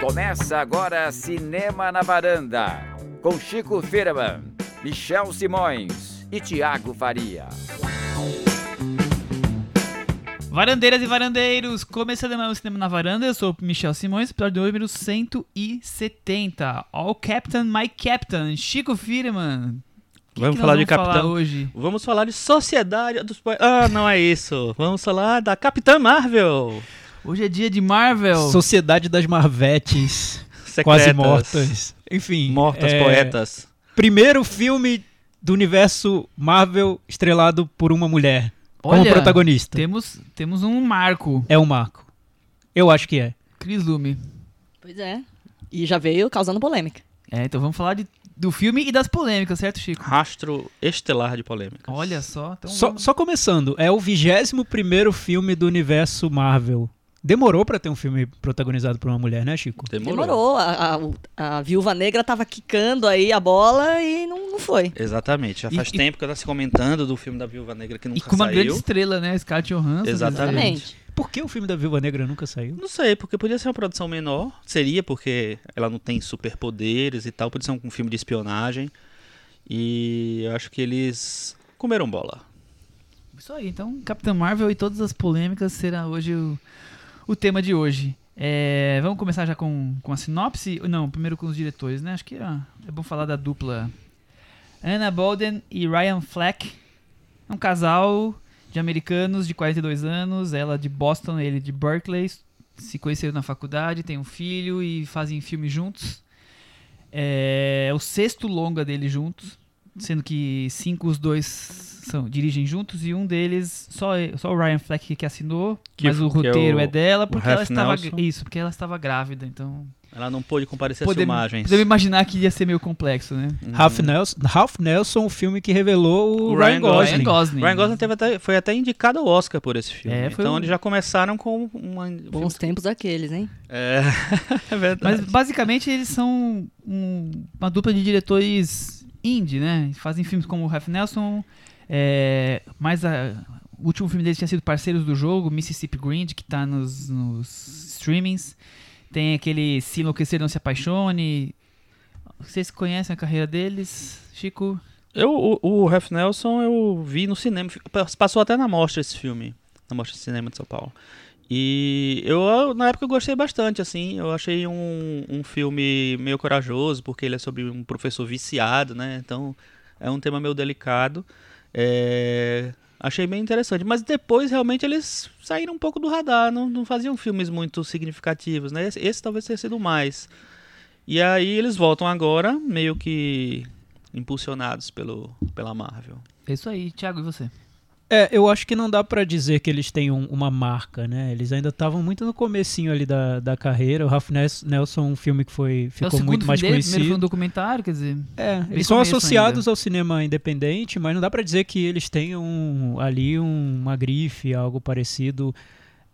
Começa agora Cinema na Varanda, com Chico Firman, Michel Simões e Tiago Faria. Varandeiras e varandeiros, começando mais um Cinema na Varanda, eu sou o Michel Simões, episódio número 170. All Captain, My Captain, Chico Firman. Que Vamos que falar nós de vamos falar Capitão. hoje. Vamos falar de Sociedade dos. Ah, não é isso. Vamos falar da Capitã Marvel. Hoje é dia de Marvel. Sociedade das Marvetes, Secretas, quase mortas. Enfim. Mortas é, poetas. Primeiro filme do universo Marvel estrelado por uma mulher como Olha, protagonista. Temos, temos um marco. É um marco. Eu acho que é. Cris Lume. Pois é. E já veio causando polêmica. É, então vamos falar de, do filme e das polêmicas, certo, Chico? Rastro estelar de polêmicas. Olha só. Então Só, só começando, é o 21 primeiro filme do universo Marvel. Demorou pra ter um filme protagonizado por uma mulher, né, Chico? Demorou. Demorou. A, a- a viúva negra tava quicando aí a bola e não, não foi. Exatamente. Já E- faz e- tempo que tá se comentando do filme da Viúva Negra que E nunca com uma saiu. grande estrela, né? Scarlett Johansson. Exatamente. Exatamente. Por que o filme da Viúva Negra nunca saiu? Não sei, porque podia ser uma produção menor. Seria, porque ela não tem superpoderes e tal. Podia ser um filme de espionagem. E eu acho que eles comeram bola. Isso aí, então Capitã Marvel e todas as polêmicas será hoje o, o tema de hoje. É, vamos começar já com, com a sinopse? Não, primeiro com os diretores, né? Acho que ó, é bom falar da dupla Anna Bolden e Ryan Fleck. É um casal de americanos de 42 anos, ela de Boston, ele de Berkeley. Se conheceram na faculdade, têm um filho e fazem filme juntos. É o sexto longa deles juntos, sendo que cinco os dois são, dirigem juntos e um deles só, só o Ryan Fleck que assinou, Que mas o que é roteiro o- é, dela porque ela estava Nelson. isso, porque ela estava grávida, então Ela não pôde comparecer às filmagens. podemos imaginar que ia ser meio complexo, né? Uhum. Ralph Nelson, Ralph Nelson, o filme que revelou o, O Ryan, Ryan Gosling. Ryan Gosling. Ryan Gosling teve até- foi até indicado ao Oscar por esse filme. É, então um- eles já começaram com uma. Bons tempos aqueles, hein? É, é Mas verdade. basicamente eles são um- uma dupla de diretores indie, né? Fazem filmes como o Ralph Nelson, é, mais a- o último filme deles tinha sido Parceiros do Jogo, Mississippi Grind, que tá nos, nos streamings. Tem aquele Se Enlouquecer Não Se Apaixone. Vocês conhecem a carreira deles, Chico? Eu, o, o Ralph Nelson eu vi no cinema. Passou até na mostra esse filme. Na mostra de cinema de São Paulo. E eu, na época, eu gostei bastante, assim. Eu achei um, um filme meio corajoso, porque ele é sobre um professor viciado, né? Então, é um tema meio delicado. É, achei bem interessante. Mas depois, realmente, eles saíram um pouco do radar. Não, não faziam filmes muito significativos, né? Esse, esse talvez tenha sido mais. E aí, eles voltam agora, meio que impulsionados pelo, pela Marvel. É isso aí, Thiago, e você? É, eu acho que não dá pra dizer que eles têm um- uma marca, né? Eles ainda estavam muito no comecinho ali da, da carreira. O Ralph Nelson, um filme que foi, é ficou segundo muito mais dele, primeiro foi um conhecido. documentário, quer dizer... É, eles são associados ao cinema independente, mas não dá pra dizer que eles tenham ali um- uma grife, algo parecido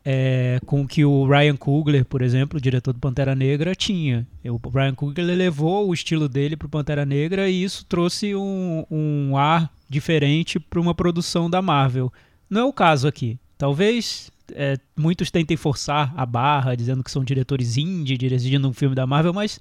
é, com o que o Ryan Coogler, por exemplo, o diretor do Pantera Negra, tinha. O Ryan Coogler levou o estilo dele pro Pantera Negra e isso trouxe um, um ar diferente para uma produção da Marvel. Não é o caso aqui. Talvez é, muitos tentem forçar a barra, dizendo que são diretores indie dirigindo um filme da Marvel, mas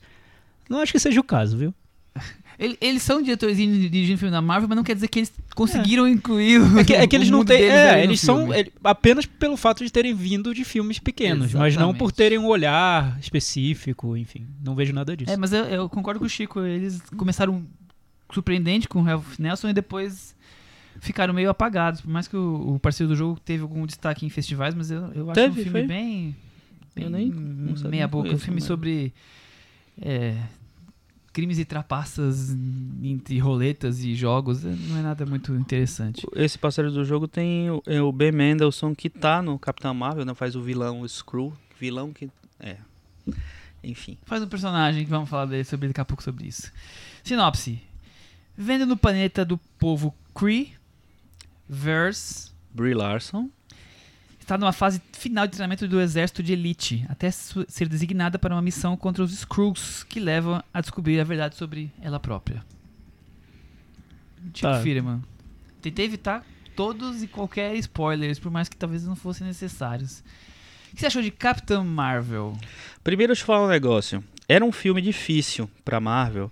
não acho que seja o caso, viu? Ele- Eles são diretores indie dirigindo filme da Marvel, mas não quer dizer que eles conseguiram incluir o, É que, é que eles não têm. É, eles são ele- apenas pelo fato de terem vindo de filmes pequenos, mas não por Exatamente. terem um olhar específico, enfim. Não vejo nada disso. É, mas eu, eu concordo com o Chico. Eles começaram surpreendente com o Ralph Nelson e depois ficaram meio apagados. Por mais que o, o parceiro do jogo teve algum destaque em festivais, mas eu, eu acho Teve, um filme foi? bem, Eu nem- meia boca. Um conheço filme também. sobre é, crimes e trapaças entre roletas e jogos. Não é nada muito interessante. Esse parceiro do jogo tem o, é o Ben Mendelsohn, que tá no Capitão Marvel, né? Faz o vilão o Screw. Vilão que. É. Enfim. Faz um personagem que vamos falar dele sobre daqui a pouco sobre isso. Sinopse. Vendo no planeta do povo Kree, Verse Brie Larson. está numa fase final de treinamento do exército de elite, até ser designada para uma missão contra os Skrulls, que levam a descobrir a verdade sobre ela própria. Tipo Tá. Firman. Tentei evitar todos e qualquer spoilers, por mais que talvez não fossem necessários. O que você achou de Capitã Marvel? Primeiro, deixa eu falar um negócio. Era um filme difícil pra Marvel,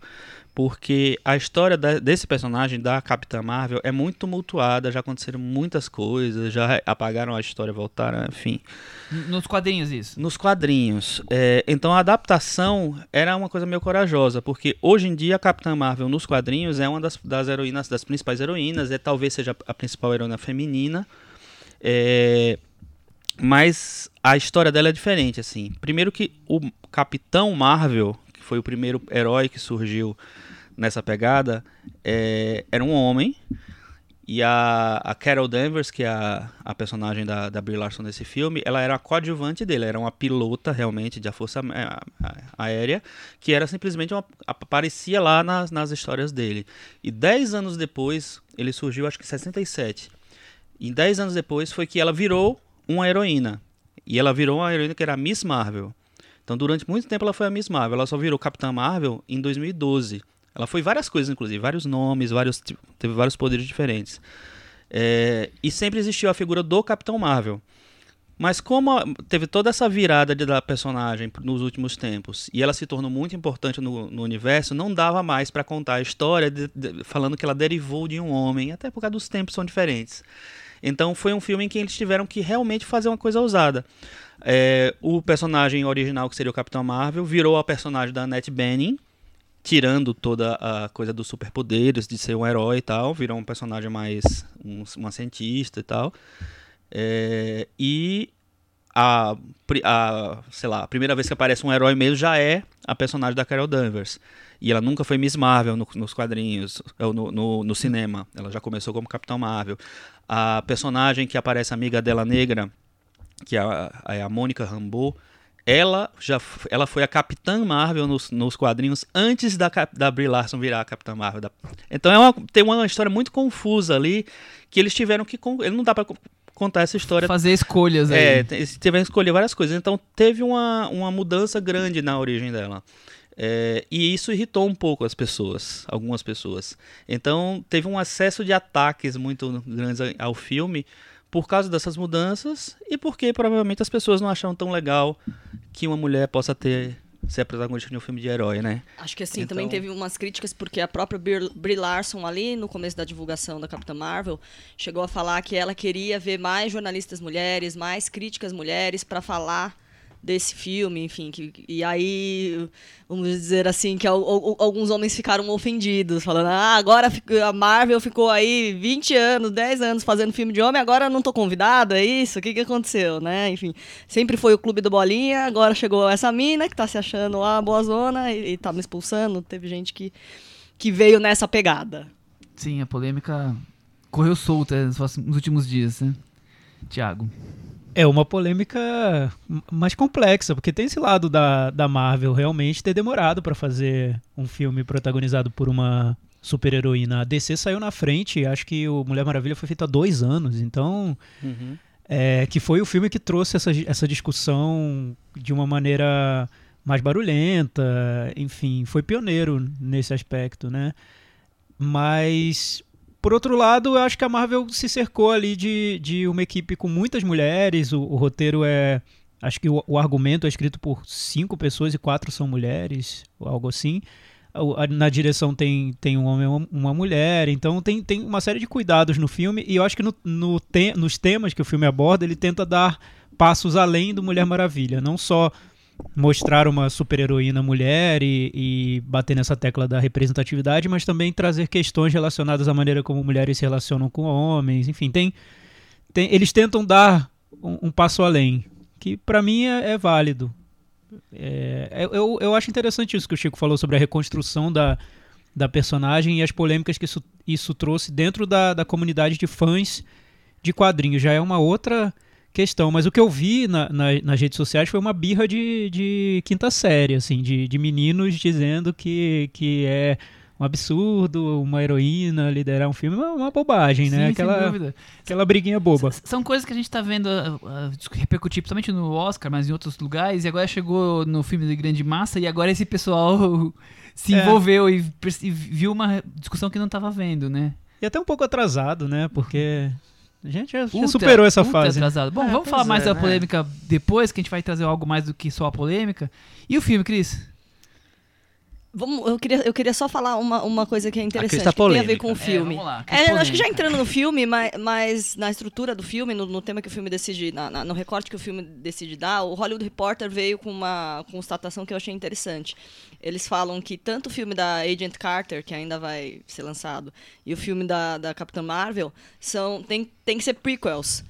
porque a história da- desse personagem, da Capitã Marvel, é muito tumultuada, já aconteceram muitas coisas, já apagaram a história, voltaram, enfim. Nos quadrinhos, isso. Nos quadrinhos. é, então a adaptação era uma coisa meio corajosa, porque hoje em dia a Capitã Marvel nos quadrinhos é uma das, das heroínas, das principais heroínas, é talvez seja a principal heroína feminina. é, mas a história dela é diferente, assim. Primeiro que o Capitão Marvel, que foi o primeiro herói que surgiu nessa pegada, é, era um homem. E a, a Carol Danvers, que é a, a personagem da, da Brie Larson nesse filme, ela era a coadjuvante dele, era uma pilota realmente da Força Aérea, que era simplesmente uma. aparecia lá nas, nas histórias dele. E 10 anos depois, ele surgiu, acho que em 67. E 10 anos depois foi que ela virou uma heroína. E ela virou uma heroína que era a Miss Marvel. Então, durante muito tempo, ela foi a Miss Marvel. Ela só virou Capitã Marvel em 2012. Ela foi várias coisas, inclusive, vários nomes, vários, teve vários poderes diferentes. É, e sempre existiu a figura do Capitão Marvel. Mas como teve toda essa virada de, da personagem nos últimos tempos e ela se tornou muito importante no, no universo, não dava mais para contar a história de- de- falando que ela derivou de um homem, até por causa dos tempos são diferentes. Então foi um filme em que eles tiveram que realmente fazer uma coisa ousada. É, o personagem original, que seria o Capitão Marvel, virou a personagem da Annette Bening, tirando toda a coisa dos superpoderes, de ser um herói e tal, virou um personagem mais um, uma cientista e tal. É, e a, a, sei lá, a primeira vez que aparece um herói mesmo já é a personagem da Carol Danvers. E ela nunca foi Miss Marvel no- nos quadrinhos, no, no, no cinema. Ela já começou como Capitão Marvel. A personagem que aparece amiga dela negra, que é a, é a Mônica Rambeau, ela já ela foi a Capitã Marvel nos, nos quadrinhos antes da, da Brie Larson virar a Capitã Marvel. da- Então é uma, tem uma história muito confusa ali que eles tiveram que ele não dá para contar essa história Fazer escolhas aí. é, te- eles tiveram que escolher várias coisas. Então teve uma, uma mudança grande na origem dela. É, e isso irritou um pouco as pessoas, algumas pessoas. Então teve um excesso de ataques muito grandes ao filme por causa dessas mudanças e porque provavelmente as pessoas não acharam tão legal que uma mulher possa ter ser a protagonista de um filme de herói, né? Acho que assim, Então- também teve umas críticas, porque a própria Brie Brie Larson, ali no começo da divulgação da Capitã Marvel, chegou a falar que ela queria ver mais jornalistas mulheres, mais críticas mulheres para falar desse filme, enfim. Que, e aí, vamos dizer assim, que al- al- alguns homens ficaram ofendidos, falando: ah, agora a Marvel ficou aí 20 anos, 10 anos fazendo filme de homem, agora não tô convidado, é isso? O que, que aconteceu, né? Enfim, sempre foi o clube do Bolinha, agora chegou essa mina que tá se achando lá boa zona e, e tá me expulsando. Teve gente que, que veio nessa pegada. Sim, a polêmica correu solta próximos- nos últimos dias, né? Tiago. É uma polêmica mais complexa, porque tem esse lado da, da Marvel realmente ter demorado pra fazer um filme protagonizado por uma super-heroína. A DC saiu na frente, acho que o Mulher Maravilha foi feito há dois anos, então é, que foi o filme que trouxe essa, essa discussão de uma maneira mais barulhenta, enfim, foi pioneiro nesse aspecto, né? Mas, por outro lado, eu acho que a Marvel se cercou ali de, de uma equipe com muitas mulheres, o, o roteiro é... Acho que o, o argumento é escrito por cinco pessoas e quatro são mulheres, algo assim. Na direção tem, tem um homem e uma- uma mulher, então tem, tem uma série de cuidados no filme, e eu acho que no, no te- nos temas que o filme aborda, ele tenta dar passos além do Mulher Maravilha, não só mostrar uma super-heroína mulher e, e bater nessa tecla da representatividade, mas também trazer questões relacionadas à maneira como mulheres se relacionam com homens, enfim, tem, tem eles tentam dar um, um passo além, que pra mim é, é válido. É, eu, eu acho interessante isso que o Chico falou sobre a reconstrução da, da personagem e as polêmicas que isso, isso trouxe dentro da, da comunidade de fãs de quadrinhos. Já é uma outra questão, mas o que eu vi na- na- nas redes sociais foi uma birra de, de quinta série, assim, de, de meninos dizendo que, que é um absurdo uma heroína liderar um filme, uma, uma bobagem, né? Sim, sem Aquela, dúvida. aquela briguinha boba. S- São coisas que a gente tá vendo ah, ah, repercutir, principalmente no Oscar, mas em outros lugares, e agora chegou no filme de grande massa, e agora esse pessoal se É. envolveu e, perce- e viu uma discussão que não tava vendo, né? E até um pouco atrasado, né? Porque A gente já, já Ultra- superou essa fase. atrasado. Bom, É, vamos falar mais é, da né? polêmica depois, que a gente vai trazer algo mais do que só a polêmica. E o filme, Cris? Vamos, eu, queria, eu queria só falar uma, uma coisa que é interessante, tá que tem a ver com o É, filme. vamos lá, É, acho que já entrando no filme, mas, mas na estrutura do filme, no, no tema que o filme decide, na- na- no recorte que o filme decide dar, o Hollywood Reporter veio com uma constatação que eu achei interessante. Eles falam que tanto o filme da Agent Carter, que ainda vai ser lançado, e o filme da, da Capitã Marvel, são, tem, tem que ser prequels.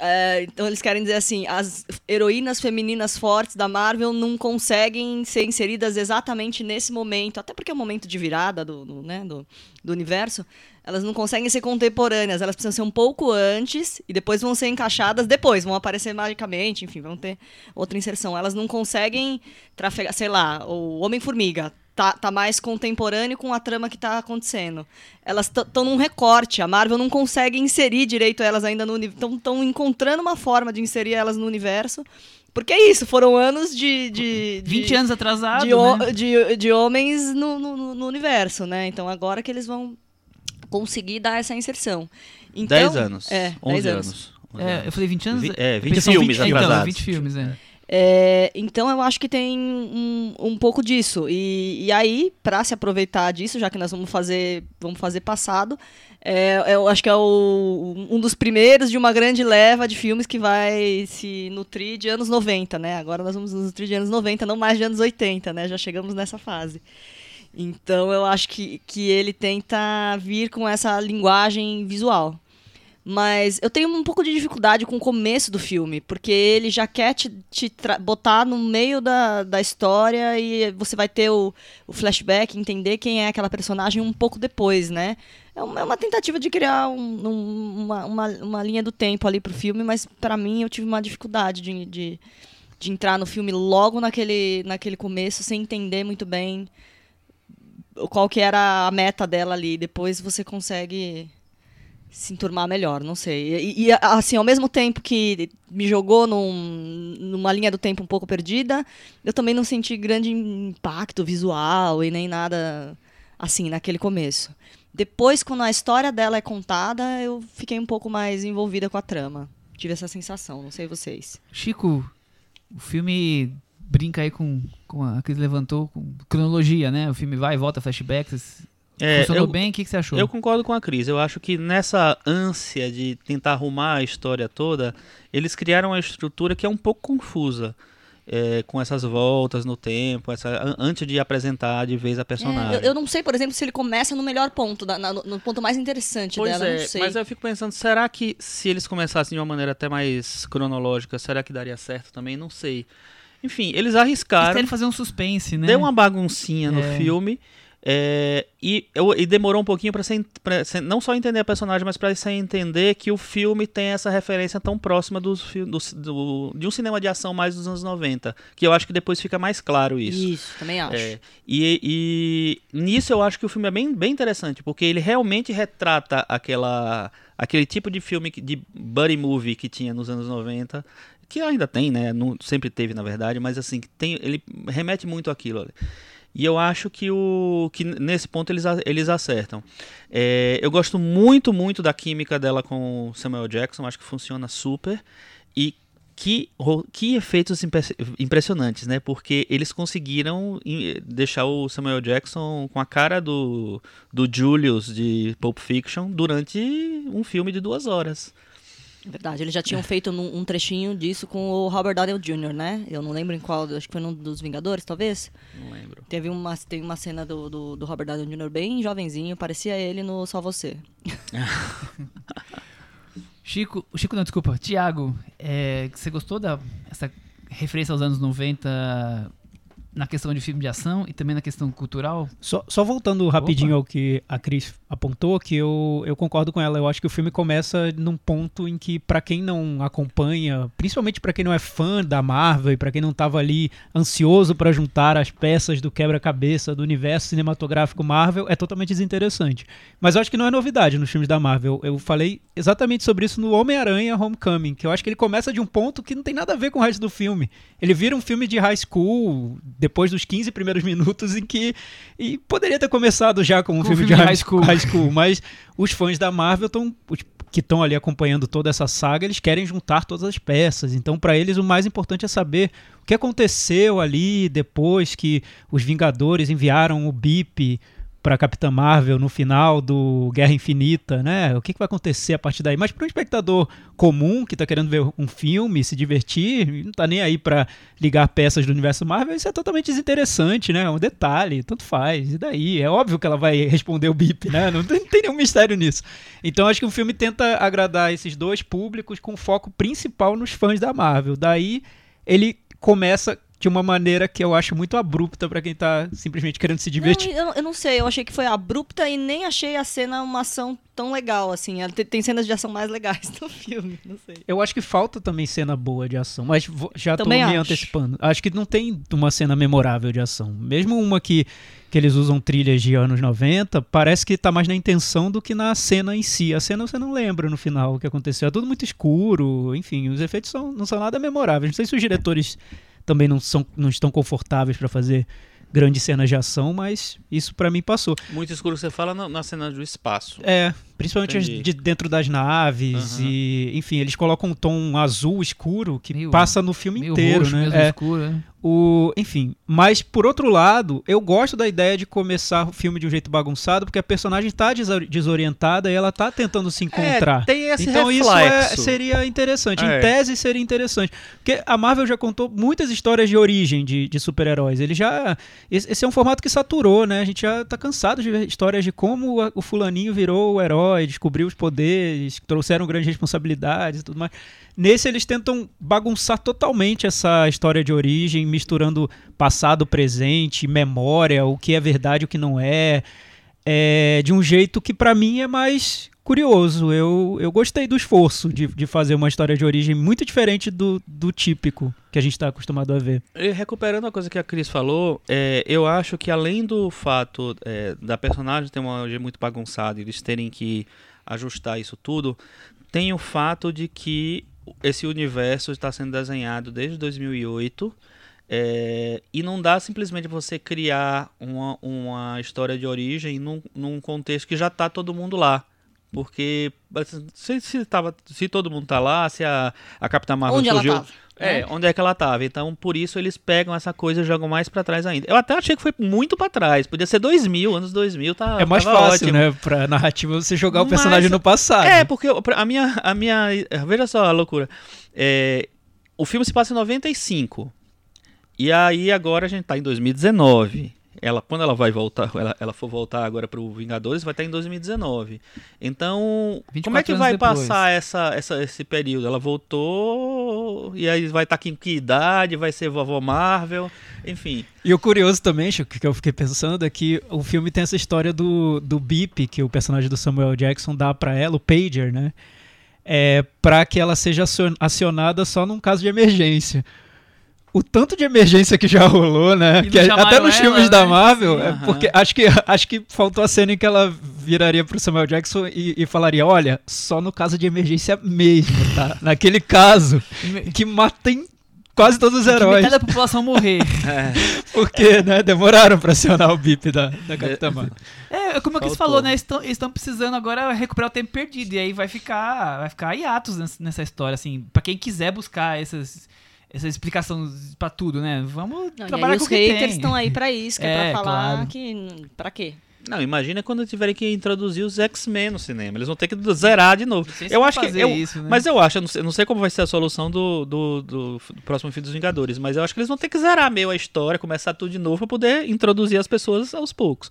É, então eles querem dizer assim, as heroínas femininas fortes da Marvel não conseguem ser inseridas exatamente nesse momento, até porque é o momento de virada do, do, né, do, do universo, elas não conseguem ser contemporâneas, elas precisam ser um pouco antes e depois vão ser encaixadas depois, vão aparecer magicamente, enfim, vão ter outra inserção. Elas não conseguem trafegar, sei lá, o Homem-Formiga tá, tá mais contemporâneo com a trama que tá acontecendo. Elas estão num recorte, a Marvel não consegue inserir direito elas ainda no universo, estão encontrando uma forma de inserir elas no universo. Porque é isso, foram anos de. de, de 20 anos atrasado, de, né? de, de homens no, no, no universo, né? Então agora que eles vão conseguir dar essa inserção. Então, 10 anos. É, 11 10 anos. 11 É, anos. eu falei 20 anos? Vi- é, Eu 20 pensei, filmes então, atrasados. 20 filmes, é. É, então eu acho que tem um, um pouco disso. E, e aí, para se aproveitar disso, já que nós vamos fazer, vamos fazer passado, é, eu acho que é o- um dos primeiros de uma grande leva de filmes que vai se nutrir de anos 90, né? Agora nós vamos nos nutrir de anos 90, não mais de anos 80, né? Já chegamos nessa fase. Então eu acho que, que ele tenta vir com essa linguagem visual. Mas eu tenho um pouco de dificuldade com o começo do filme, porque ele já quer te, te botar no meio da, da história e você vai ter o, o flashback, entender quem é aquela personagem um pouco depois, né? É uma, é uma tentativa de criar um- um- uma, uma, uma linha do tempo ali pro filme, mas pra mim eu tive uma dificuldade de, de, de entrar no filme logo naquele, naquele começo, sem entender muito bem qual que era a meta dela ali. Depois você consegue se enturmar melhor, não sei. E, e, assim, ao mesmo tempo que me jogou num- numa linha do tempo um pouco perdida, eu também não senti grande impacto visual e nem nada assim naquele começo. Depois, quando a história dela é contada, eu fiquei um pouco mais envolvida com a trama. Tive essa sensação, não sei vocês. Chico, o filme brinca aí com, com a que levantou, com cronologia, né? O filme vai e volta, flashbacks. É, Funcionou eu- bem? O que, que você achou? Eu concordo com a Cris. Eu acho que nessa ânsia de tentar arrumar a história toda, eles criaram uma estrutura que é um pouco confusa. é, com essas voltas no tempo, essa, an- antes de apresentar de vez a É, personagem. eu, eu não sei, por exemplo, se ele começa no melhor ponto, da- na- no, ponto mais interessante Pois dela, é, não sei. mas eu fico pensando, será que se eles começassem de uma maneira até mais cronológica, será que daria certo também? Não sei. Enfim, eles Eles arriscaram, querem fazer um suspense, né? deu uma baguncinha no É. filme. É, e, eu- e demorou um pouquinho pra, você, não só entender a personagem, mas pra você entender que o filme tem essa referência tão próxima fi- do, do- de um cinema de ação mais dos anos 90. Que eu acho que depois fica mais claro isso. Isso, também acho. É, e, e nisso eu acho que o filme é bem, bem interessante, porque ele realmente retrata aquela, aquele tipo de filme, de buddy movie que tinha nos anos 90, que ainda tem, né? Não, sempre teve, na verdade, mas assim, tem, ele remete muito àquilo. ali. E eu acho que, o, que nesse ponto eles, eles acertam. É, eu gosto muito, muito da química dela com Samuel Jackson, acho que funciona super. E que, que efeitos impre- impressionantes, né? Porque eles conseguiram deixar o Samuel Jackson com a cara do, do Julius de Pulp Fiction durante um filme de duas horas. É Verdade, eles já tinham feito um trechinho disso com o Robert Downey Jr., né? Eu não lembro em qual, acho que foi num dos Vingadores, talvez. Não lembro. Teve uma, tem uma cena do, do, do Robert Downey Jr. bem jovenzinho, parecia ele no Só Você. Chico, Chico não, desculpa, Tiago, é, você gostou da essa referência aos anos 90 na questão de filme de ação e também na questão cultural? Só, só voltando rapidinho ao que a Cris apontou, que eu, eu concordo com ela. Eu acho que o filme começa num ponto em que, pra quem não acompanha, principalmente pra quem não é fã da Marvel e pra quem não tava ali ansioso pra juntar as peças do quebra-cabeça do universo cinematográfico Marvel, é totalmente desinteressante. Mas eu acho que não é novidade nos filmes da Marvel. Eu falei exatamente sobre isso no Homem-Aranha Homecoming, que eu acho que ele começa de um ponto que não tem nada a ver com o resto do filme. Ele vira um filme de high school, depois dos 15 primeiros minutos em que e poderia ter começado já com um filme, de filme de high high school. high school, mas os fãs da Marvel estão que estão ali acompanhando toda essa saga, eles querem juntar todas as peças. Então, para eles, o mais importante é saber o que aconteceu ali depois que os Vingadores enviaram o BIP para Capitã Marvel no final do Guerra Infinita, né? O que, que vai acontecer a partir daí? Mas para um espectador comum que está querendo ver um filme, se divertir, não tá nem aí para ligar peças do universo Marvel, isso é totalmente desinteressante, né? É um detalhe, tanto faz. E daí? É óbvio que ela vai responder o BIP, né? Não tem, não tem nenhum mistério nisso. Então acho que o filme tenta agradar esses dois públicos com foco principal nos fãs da Marvel. Daí ele começa de uma maneira que eu acho muito abrupta para quem tá simplesmente querendo se divertir. Não, eu, eu não sei, eu achei que foi abrupta e nem achei a cena uma ação tão legal, assim. Tem cenas de ação mais legais no filme, não sei. Eu acho que falta também cena boa de ação, mas vou- já Também tô me acho. antecipando. Acho que não tem uma cena memorável de ação. Mesmo uma que, que eles usam trilhas de anos 90, parece que tá mais na intenção do que na cena em si. A cena você não lembra no final o que aconteceu. É tudo muito escuro, enfim, os efeitos são, não são nada memoráveis. Não sei se os diretores também não, são, não estão confortáveis para fazer grandes cenas de ação, mas isso pra mim passou. Muito escuro você fala na, na cena do espaço. É, principalmente as de dentro das naves Aham. e, enfim, eles colocam um tom azul escuro que Meio- passa no filme Meio inteiro, roxo né? mesmo, É, escuro, né? O, enfim, mas por outro lado, eu gosto da ideia de começar o filme de um jeito bagunçado, porque a personagem tá desa- desorientada e ela tá tentando se encontrar. É, tem esse então isso reflexo. é- seria interessante. É. Em tese seria interessante. Porque a Marvel já contou muitas histórias de origem de, de super-heróis. Ele já. Esse, é um formato que saturou, né? A gente já tá cansado de ver histórias de como o fulaninho virou o herói, descobriu os poderes, trouxeram grandes responsabilidades e tudo mais. Nesse eles tentam bagunçar totalmente essa história de origem, misturando passado, presente, memória, o que é verdade o que não é é, de um jeito que pra mim é mais curioso. Eu, eu gostei do esforço de, de fazer uma história de origem muito diferente do, do típico que a gente está acostumado a ver. E recuperando a coisa que a Cris falou, é, eu acho que além do fato é, da personagem ter uma origem muito bagunçada e eles terem que ajustar isso tudo, tem o fato de que esse universo está sendo desenhado desde 2008 é, e não dá simplesmente você criar uma, uma história de origem num, num contexto que já está todo mundo lá. Porque se, se, tava, se todo mundo tá lá, se a, a Capitã Marvel Onde surgiu? É, né? onde é que ela tava. Então, por isso eles pegam essa coisa e jogam mais pra trás ainda. Eu até achei que foi muito pra trás. Podia ser 2000, anos 2000, tá é mais fácil, ótimo. né, pra narrativa você jogar o Mas- personagem no passado. É, porque a minha, a minha. Veja só a loucura. É, o filme se passa em 95. E aí agora a gente tá em 2019. Ela, quando ela vai voltar, ela, ela for voltar agora pro Vingadores, vai estar em 2019. Então, como é 24 que vai depois. passar essa, essa, esse período? Ela voltou, e aí vai estar aqui em que idade? Vai ser vovó Marvel? Enfim. E o curioso também, Chico, que eu fiquei pensando, é que o filme tem essa história do, do bip que o personagem do Samuel Jackson dá pra ela, o pager, né? É, pra que ela seja acion- acionada só num caso de emergência. O tanto de emergência que já rolou, né? Que chamaram até nos ela, filmes né? da Marvel, Sim, é porque acho que, acho que faltou a cena em que ela viraria pro Samuel Jackson e, e falaria: olha, só no caso de emergência mesmo, tá? Naquele caso que matem quase todos os Que heróis. metade da população morrer. Porque, né, demoraram pra acionar o bip da, da Capitã Marvel. É, como o Chris falou, né? Estão, eles estão precisando agora recuperar o tempo perdido. E aí vai ficar, vai ficar hiatos nessa, nessa história, assim. Pra quem quiser buscar essas, essa explicação pra tudo, né? Vamos Não, e trabalhar aí com os o que haters estão aí pra isso, que é, É, pra falar claro. que. Pra quê? Não, imagina quando tiverem que introduzir os X-Men no cinema. Eles vão ter que zerar de novo. Não sei se Eu acho que. Eu, isso, né? Mas eu acho, eu não sei, eu não sei como vai ser a solução do, do, do do próximo filme dos Vingadores, mas eu acho que eles vão ter que zerar meio a história, começar tudo de novo pra poder introduzir as pessoas aos poucos.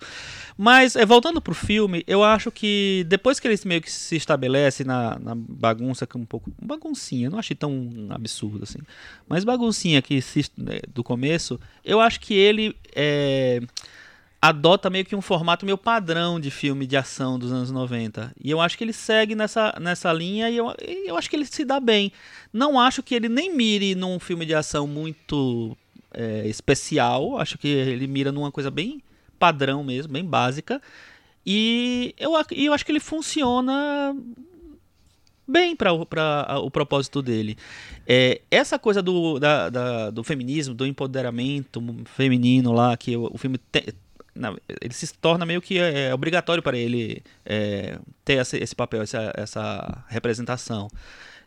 Mas, é, voltando pro filme, eu acho que depois que eles meio que se estabelece na, na bagunça, que um pouco. Baguncinha, não achei tão absurdo assim. Mas baguncinha que se, né, do começo, eu acho que ele. É, adota meio que um formato meio padrão de filme de ação dos anos 90. E eu acho que ele segue nessa, nessa linha e eu, eu acho que ele se dá bem. Não acho que ele nem mire num filme de ação muito é, especial. Acho que ele mira numa coisa bem padrão mesmo, bem básica. E eu, eu acho que ele funciona bem para o propósito dele. É, essa coisa do, da, da, do feminismo, do empoderamento feminino lá, que o, o filme te, na, ele se torna meio que é, obrigatório para ele é, ter esse, esse, papel, essa, essa representação.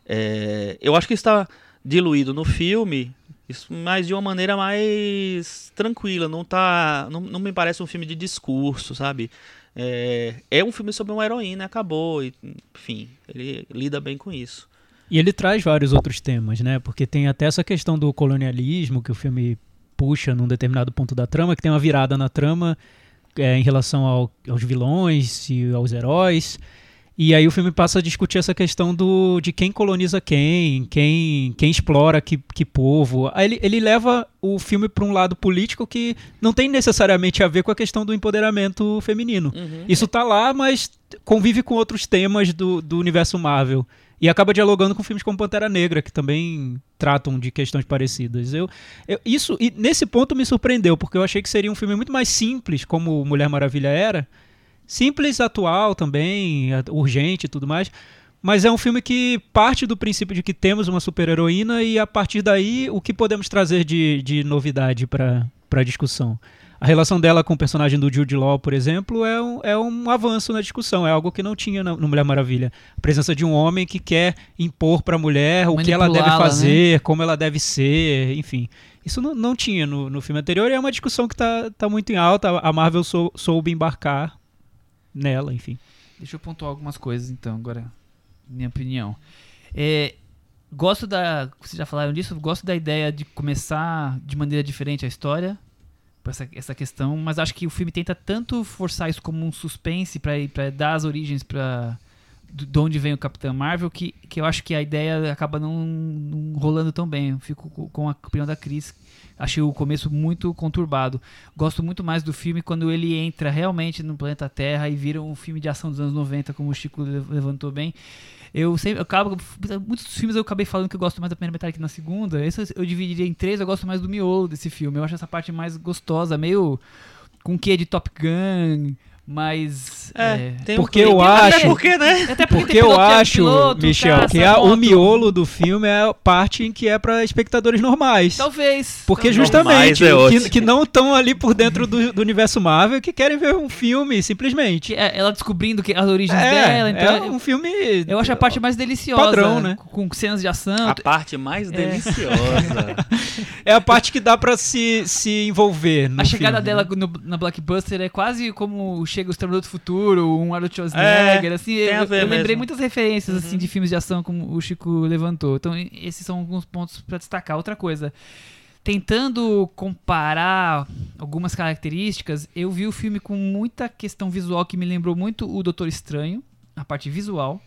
É, eu acho que está diluído no filme, isso, mas de uma maneira mais tranquila. Não tá, não, não me parece um filme de discurso, sabe? É, é um filme sobre uma heroína, acabou. E, enfim, ele lida bem com isso. E ele traz vários outros temas, né? Porque tem até essa questão do colonialismo que o filme puxa num determinado ponto da trama, que tem uma virada na trama é, em relação ao, aos vilões e aos heróis. E aí o filme passa a discutir essa questão do, de quem coloniza quem, quem, quem explora que, que povo. Aí ele, ele leva o filme para um lado político que não tem necessariamente a ver com a questão do empoderamento feminino. Uhum. Isso tá lá, mas convive com outros temas do, do universo Marvel. E acaba dialogando com filmes como Pantera Negra, que também tratam de questões parecidas. Eu, eu, isso e nesse ponto me surpreendeu, porque eu achei que seria um filme muito mais simples, como Mulher Maravilha era, simples, atual também, urgente e tudo mais. Mas é um filme que parte do princípio de que temos uma super-heroína e a partir daí o que podemos trazer de, de novidade para a discussão. A relação dela com o personagem do Jude Law, por exemplo, é um, é um avanço na discussão, é algo que não tinha no Mulher Maravilha. A presença de um homem que quer impor para a mulher o que ela deve né? fazer, né? como ela deve ser, enfim. Isso não, não tinha no, no filme anterior e é uma discussão que está tá muito em alta. A Marvel sou, soube embarcar nela, enfim. Deixa eu pontuar algumas coisas então, agora, minha opinião. É, gosto da. Vocês já falaram disso, gosto da ideia de começar de maneira diferente a história. Essa, essa questão, mas acho que o filme tenta tanto forçar isso como um suspense para dar as origens para de onde vem o Capitão Marvel que, que eu acho que a ideia acaba não, não rolando tão bem. Eu fico com a opinião da Cris achei o começo muito conturbado. Gosto muito mais do filme quando ele entra realmente no planeta Terra e vira um filme de ação dos anos 90, como o Chico levantou bem. Eu sempre, eu acabo, muitos filmes eu acabei falando que eu gosto mais da primeira metade que na segunda. Esse eu dividiria em três, eu gosto mais do miolo desse filme. Eu acho essa parte mais gostosa, meio com que de Top Gun, mas. É, é porque eu acho. Até porque, né? Até porque, porque eu acho, piloto, Michel, que a, o miolo do filme é a parte em que é para espectadores normais. Talvez. Porque Talvez. justamente é que, que, não estão ali por dentro do, do, universo Marvel que querem ver um filme, simplesmente. É, ela descobrindo que as origens é, dela. Então é um filme. Eu acho a parte mais deliciosa. Padrão, né? Com, com cenas de ação. A parte mais é. deliciosa. é a parte que dá para se, se envolver. a chegada filme. dela no, na Blockbuster é quase como chega o Exterminador do Futuro, um Arnold Schwarzenegger, é, assim, eu, eu, lembrei muitas referências assim, uhum. assim de filmes de ação como o Chico levantou. Então, esses são alguns pontos para destacar. Outra coisa, tentando comparar algumas características, eu vi o filme com muita questão visual que me lembrou muito o Doutor Estranho, a parte visual.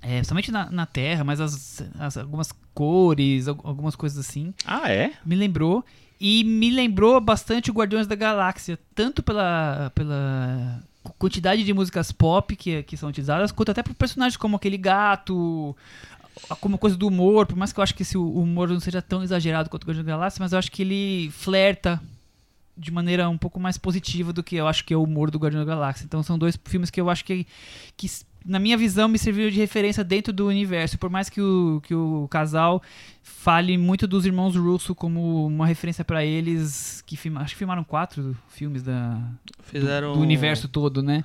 É, somente na, na Terra, mas as, as, algumas cores, algumas coisas assim. Ah, é? Me lembrou. E me lembrou bastante o Guardiões da Galáxia, tanto pela, pela quantidade de músicas pop que, que são utilizadas, quanto até por personagens como aquele gato, como coisa do humor, por mais que eu acho que esse humor não seja tão exagerado quanto o Guardiões da Galáxia, mas eu acho que ele flerta de maneira um pouco mais positiva do que eu acho que é o humor do Guardião da Galáxia. Então são dois filmes que eu acho que, que na minha visão, me serviram de referência dentro do universo. Por mais que o, que o casal fale muito dos irmãos Russo como uma referência para eles, que film, acho que filmaram quatro filmes da, Fizeram do, do universo todo, né?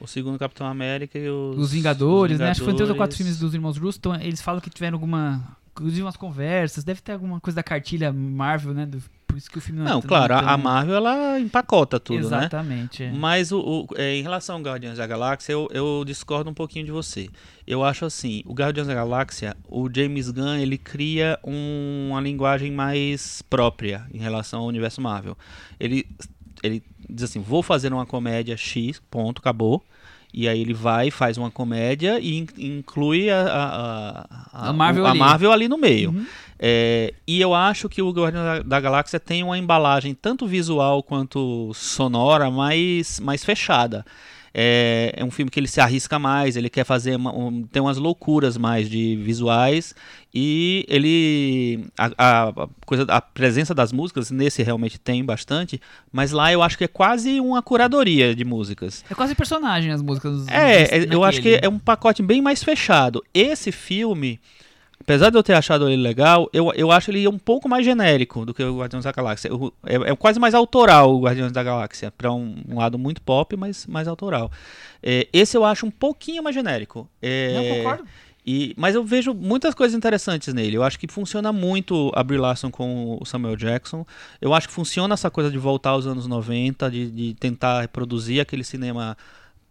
O segundo Capitão América e os, os, Vingadores, os Vingadores, né? Acho que foram três ou quatro filmes dos irmãos Russo. Então, eles falam que tiveram alguma. Inclusive umas conversas, deve ter alguma coisa da cartilha Marvel, né? Do por isso que o filme não, não é claro, tão... a Marvel ela empacota tudo, Exatamente, né? Exatamente. É. Mas o, o é, em relação ao Guardiões da Galáxia, eu, eu, discordo um pouquinho de você. Eu acho assim, o Guardiões da Galáxia, o James Gunn, ele cria um, uma linguagem mais própria em relação ao universo Marvel. Ele, ele diz assim, vou fazer uma comédia X, ponto, acabou. E aí ele vai, faz uma comédia e inclui a, a, a, a Marvel, ali. Marvel ali no meio. Uhum. É, e eu acho que o Guardião da, da, Galáxia tem uma embalagem tanto visual quanto sonora mais, mais fechada. É, é um filme que ele se arrisca mais, ele quer fazer uma, um, tem umas loucuras mais de visuais e ele a, a, coisa a presença das músicas nesse realmente tem bastante, mas lá eu acho que é quase uma curadoria de músicas. É quase personagem as músicas. É, é eu acho que é um pacote bem mais fechado. Esse filme apesar de eu ter achado ele legal, eu, eu acho ele um pouco mais genérico do que o Guardiões da Galáxia. é, é, quase mais autoral o Guardiões da Galáxia, para um, um, lado muito pop, mas mais autoral. É, esse eu acho um pouquinho mais genérico. É, Não, concordo. E, mas eu vejo muitas coisas interessantes nele. Eu acho que funciona muito a Brie Larson com o Samuel Jackson. Eu acho que funciona essa coisa de voltar aos anos 90, de, de tentar reproduzir aquele cinema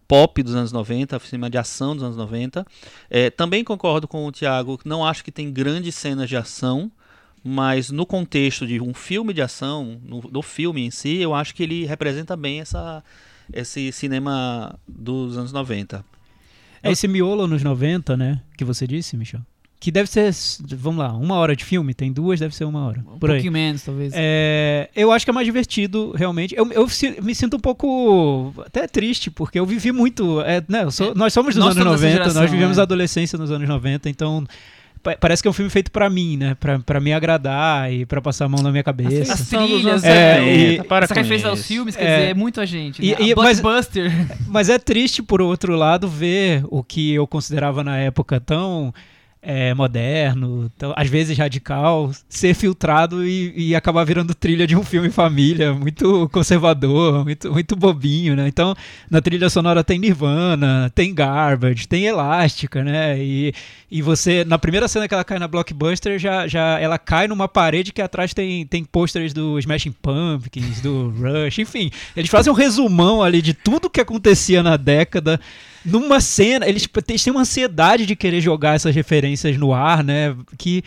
pop dos anos 90, cinema de ação dos anos 90. É, também concordo com o Thiago, não acho que tem grandes cenas de ação, mas no contexto de um filme de ação, no, do filme em si, eu acho que ele representa bem essa, esse cinema dos anos 90. É esse miolo nos 90, né, que você disse, Michel? Que deve ser, vamos lá, uma hora de filme, tem duas, deve ser uma hora. Um por pouquinho menos, talvez. É, eu acho que é mais divertido, realmente. Eu, eu me sinto um pouco até triste, porque eu vivi muito. É, né, sou, é, nós somos dos nós anos 90, geração, nós vivemos é. a adolescência nos anos 90, então parece que é um filme feito para mim, né? Pra, pra me agradar e pra passar a mão na minha cabeça. As trilhas, é, é, e, para essa referência aos filmes, quer é, dizer, é muito a gente. Né? E, e, Blockbuster. Mas, mas é triste, por outro lado, ver o que eu considerava na época tão é, moderno, então, às vezes radical, ser filtrado e, e, acabar virando trilha de um filme família, muito conservador, muito, muito bobinho, né? Então, na trilha sonora tem Nirvana, tem Garbage, tem Elástica, né? E, e você, na primeira cena que ela cai na Blockbuster, já, já ela cai numa parede que atrás tem, tem pôsteres do Smashing Pumpkins, do Rush, enfim. Eles fazem um resumão ali de tudo que acontecia na década numa cena, eles, eles têm uma ansiedade de querer jogar essas referências no ar, né? Que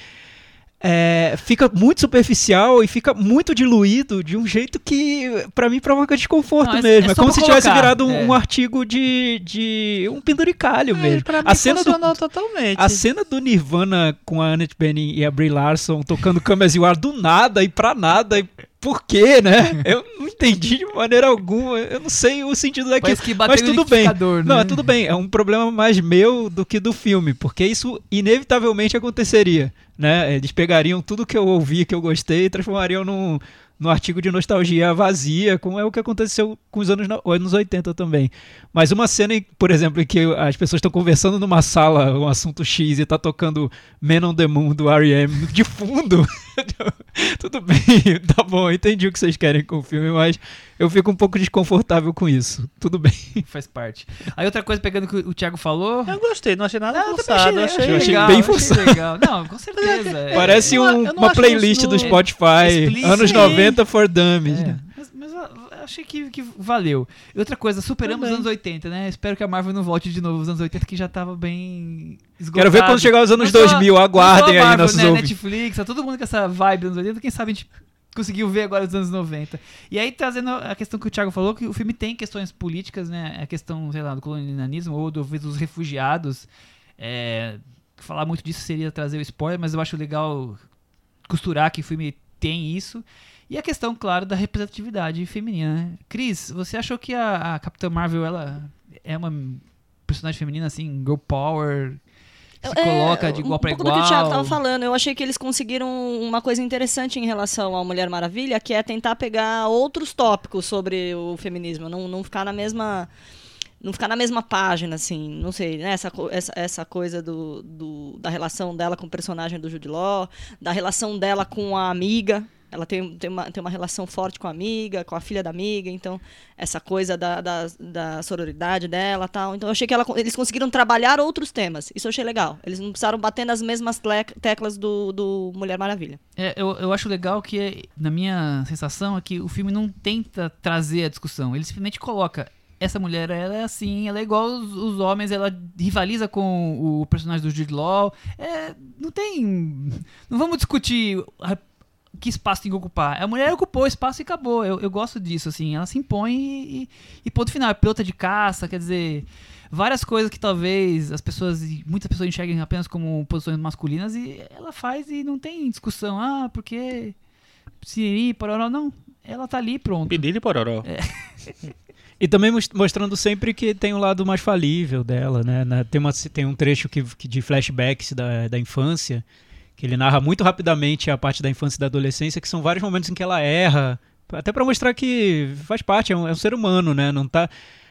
é, fica muito superficial e fica muito diluído de um jeito que para mim provoca desconforto Não, é, mesmo. É, é como se tivesse virado um, é. um, artigo de, de um penduricalho é, mesmo. a cena do totalmente. A cena do Nirvana com a Annette Bening e a Brie Larson tocando Come As You Are do nada e pra nada e por quê, né? Eu não entendi de maneira alguma. Eu não sei o sentido daquilo. Mas tudo bem. Né? Não, é tudo bem. É um problema mais meu do que do filme, porque isso inevitavelmente aconteceria. Né? Eles pegariam tudo que eu ouvi, que eu gostei, e transformariam num, no artigo de nostalgia vazia, como é o que aconteceu com os anos, anos 80 também. Mas uma cena, por exemplo, em que as pessoas estão conversando numa sala, um assunto X, e está tocando Man on the Moon do R.E.M. de fundo. Tudo bem, tá bom, entendi o que vocês querem com o filme, mas eu fico um pouco desconfortável com isso. Tudo bem. Faz parte. Aí outra coisa, pegando o que o Thiago falou. Eu gostei, não achei nada não, forçado. Achei, achei, achei legal, bem forçado. Legal. Não, com certeza. É. Parece um, uma playlist do Spotify, anos 90 for Dummies. É. Né? Mas, mas achei que, que valeu. E outra coisa, superamos os anos 80, né? Espero que a Marvel não volte de novo os anos 80, que já tava bem esgotado. Quero ver quando chegar os anos não 2000, só, aguardem Marvel, aí nossos né? Netflix, tá todo mundo com essa vibe dos anos 80, quem sabe a gente conseguiu ver agora os anos 90. E aí, trazendo a questão que o Thiago falou, que o filme tem questões políticas, né? A questão, sei lá, do colonialismo ou do, dos refugiados. É, falar muito disso seria trazer o spoiler, mas eu acho legal costurar que o filme tem isso. E a questão, claro, da representatividade feminina. Né? Cris, você achou que a, a Capitã Marvel ela é uma personagem feminina assim, girl power, se é, coloca de igual um para igual. Um pouco do que o Thiago tava falando, eu achei que eles conseguiram uma coisa interessante em relação à Mulher Maravilha, que é tentar pegar outros tópicos sobre o feminismo, não, não ficar na mesma não ficar na mesma página, assim, não sei, né? essa, essa, essa coisa do, do, da relação dela com o personagem do Jude Law, da relação dela com a amiga, ela tem, tem, uma, tem uma relação forte com a amiga, com a filha da amiga, então essa coisa da, da, da sororidade dela tal. Então eu achei que ela, eles conseguiram trabalhar outros temas. Isso eu achei legal. Eles não precisaram bater nas mesmas teclas do, do Mulher Maravilha. É, eu, eu acho legal que, na minha sensação, é que o filme não tenta trazer a discussão. Ele simplesmente coloca essa mulher ela é assim, ela é igual os, os homens, ela rivaliza com o personagem do Jude Law. É, não tem. Não vamos discutir que espaço tem que ocupar. A mulher ocupou o espaço e acabou. Eu, eu gosto disso, assim. Ela se impõe e, e, e ponto final. É pilota de caça, quer dizer, várias coisas que talvez as pessoas, muitas pessoas enxerguem apenas como posições masculinas e ela faz e não tem discussão. Ah, porque Siri, pororó, não. Ela tá ali, pronto. Pediri pororó. É. E também mos- mostrando sempre que tem um lado mais falível dela, né? Tem, uma, tem um trecho que, que de flashbacks da, da infância, que ele narra muito rapidamente a parte da infância e da adolescência, que são vários momentos em que ela erra, até pra mostrar que faz parte, é um, é um ser humano, né? Não tá.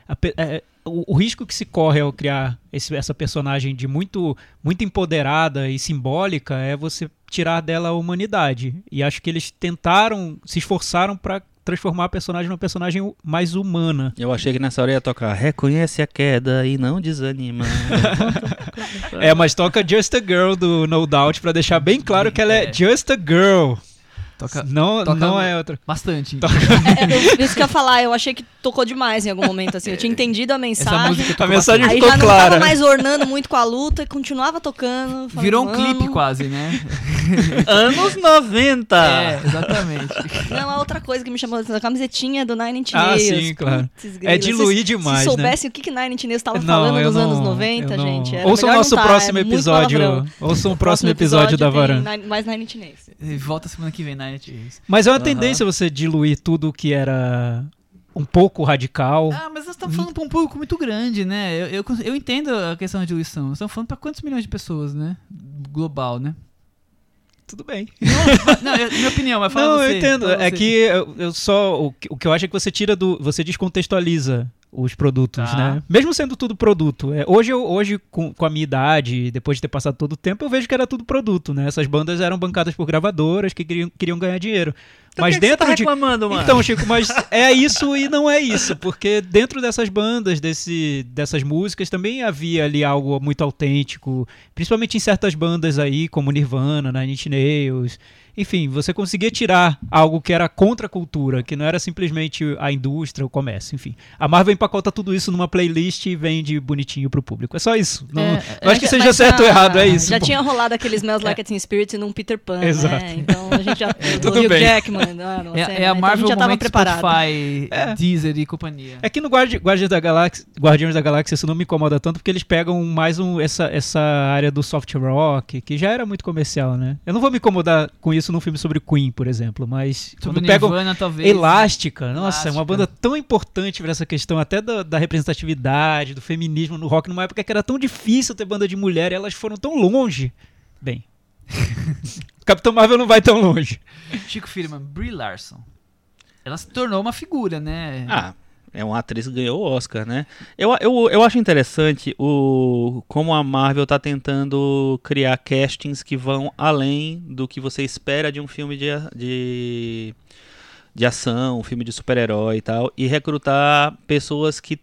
a é, o, o risco que se corre ao criar esse- essa personagem de muito, muito empoderada e simbólica é você tirar dela a humanidade. E acho que eles tentaram, se esforçaram pra transformar a personagem numa personagem mais humana. Eu achei que nessa hora ia tocar Reconhece a queda e não desanima. É, mas toca Just a Girl do No Doubt pra deixar bem claro que ela é É. Just a Girl. Toca Não, toca não no- é outra. bastante. É, eu- isso que eu ia falar, eu achei que tocou demais em algum momento, assim. Eu tinha entendido a Essa mensagem. música A mensagem bastante. Aí ficou já não tava mais ornando muito com a luta e continuava tocando. falei, Virou um "Mano". clipe quase, né? Anos 90! É, exatamente. Não, a outra coisa que me chamou a atenção, a camisetinha do Nine Inch Ah, Nails. sim, claro. É diluir se- demais, Se né? soubessem o que, que Nine Inch Nails estava Não, falando nos anos não- 90, eu não- gente. era Ouça o nosso tá, próximo é episódio. Ouça o próximo episódio da Varanda. Nine- Mais Nine Inch Nails. Volta semana que vem na Netflix. Mas é uma Aham. tendência você diluir tudo que era um pouco radical. Ah, mas nós estamos falando pra um público muito grande, né? Eu, eu, eu entendo a questão da diluição. Nós estamos falando pra quantos milhões de pessoas, né? Global, né? Tudo bem. Não, eu- minha opinião, mas fala Não, você, eu entendo. É você. que eu, eu só. O, que- o que eu acho é que você tira do. Você descontextualiza os produtos, Tá. né? Mesmo sendo tudo produto. É, hoje, eu, hoje com, com a minha idade, depois de ter passado todo o tempo, eu vejo que era tudo produto, né? Essas bandas eram bancadas por gravadoras que queriam, queriam ganhar dinheiro. Então Mas que que você dentro tá de. reclamando, mano? Então, Chico, mas é isso e não é isso, porque dentro dessas bandas, desse, dessas músicas, também havia ali algo muito autêntico, principalmente em certas bandas aí, como Nirvana, Nine Inch Nails, enfim, você conseguia tirar algo que era contra a cultura, que não era simplesmente a indústria, o comércio, enfim. A Marvel empacota tudo isso numa playlist e vende bonitinho pro público. É só isso. Não, É, não acho que seja certo ou errado, é isso. Já Bom, tinha rolado aqueles Smells Like Teen Spirit num Peter Pan, Exato. né? Então a gente já... Tudo bem. Jackman, É, é a então Marvel gente já tava momento preparado. Spotify, É. Deezer e companhia. É que no Guardi Guardiões da Galáxia, Guardiões da Galáxia isso não me incomoda tanto porque eles pegam mais um, essa, essa área do soft rock, que já era muito comercial, né? Eu não vou me incomodar com isso num filme sobre Queen, por exemplo, mas Sobre quando pegam Nirvana, talvez. Elástica, nossa, é uma Elástica. banda tão importante para essa questão até da, da representatividade, do feminismo no rock, numa época que era tão difícil ter banda de mulher e elas foram tão longe. Bem, Capitão Marvel não vai tão longe. Chico Firman, Brie Larson. Ela se tornou uma figura, né? Ah, é uma atriz que ganhou o Oscar, né? Eu, eu, eu acho interessante o como a Marvel tá tentando criar castings que vão além do que você espera de um filme de, de, de ação, um filme de super-herói e tal, e recrutar pessoas que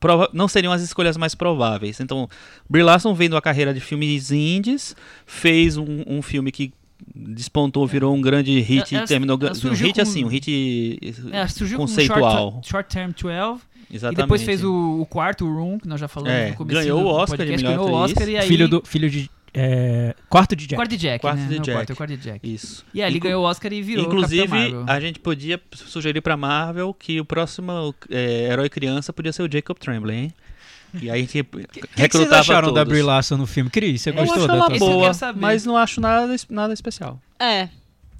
prova- não seriam as escolhas mais prováveis. Então, Brie Larson vendo a carreira de filmes indies, fez um, um filme que despontou, virou um grande hit, Ela- e terminou ela um surgiu hit com- assim, um hit Ela surgiu conceitual. com Short, Short Term 12 Exatamente. e depois fez o, o quarto Room, que nós já falamos É, no começo ganhou o Oscar de podcast, melhor ganhou o. Oscar e aí... Filho do filho de é, quarto de Jack. Quarto de Jack, Quarto né? de Não, Jack. Quarto, o quarto de Jack. Isso. E aí ele Inclu- ganhou o Oscar e virou Inclusive, a gente podia sugerir pra Marvel que o próximo é, herói criança podia ser o Jacob Tremblay, hein? E aí a gente que vocês recrutava acharam da todos. Brie Larson no filme? Cris, você Eu gostou acho da ela eu boa, quero saber. mas não acho nada, nada especial. É.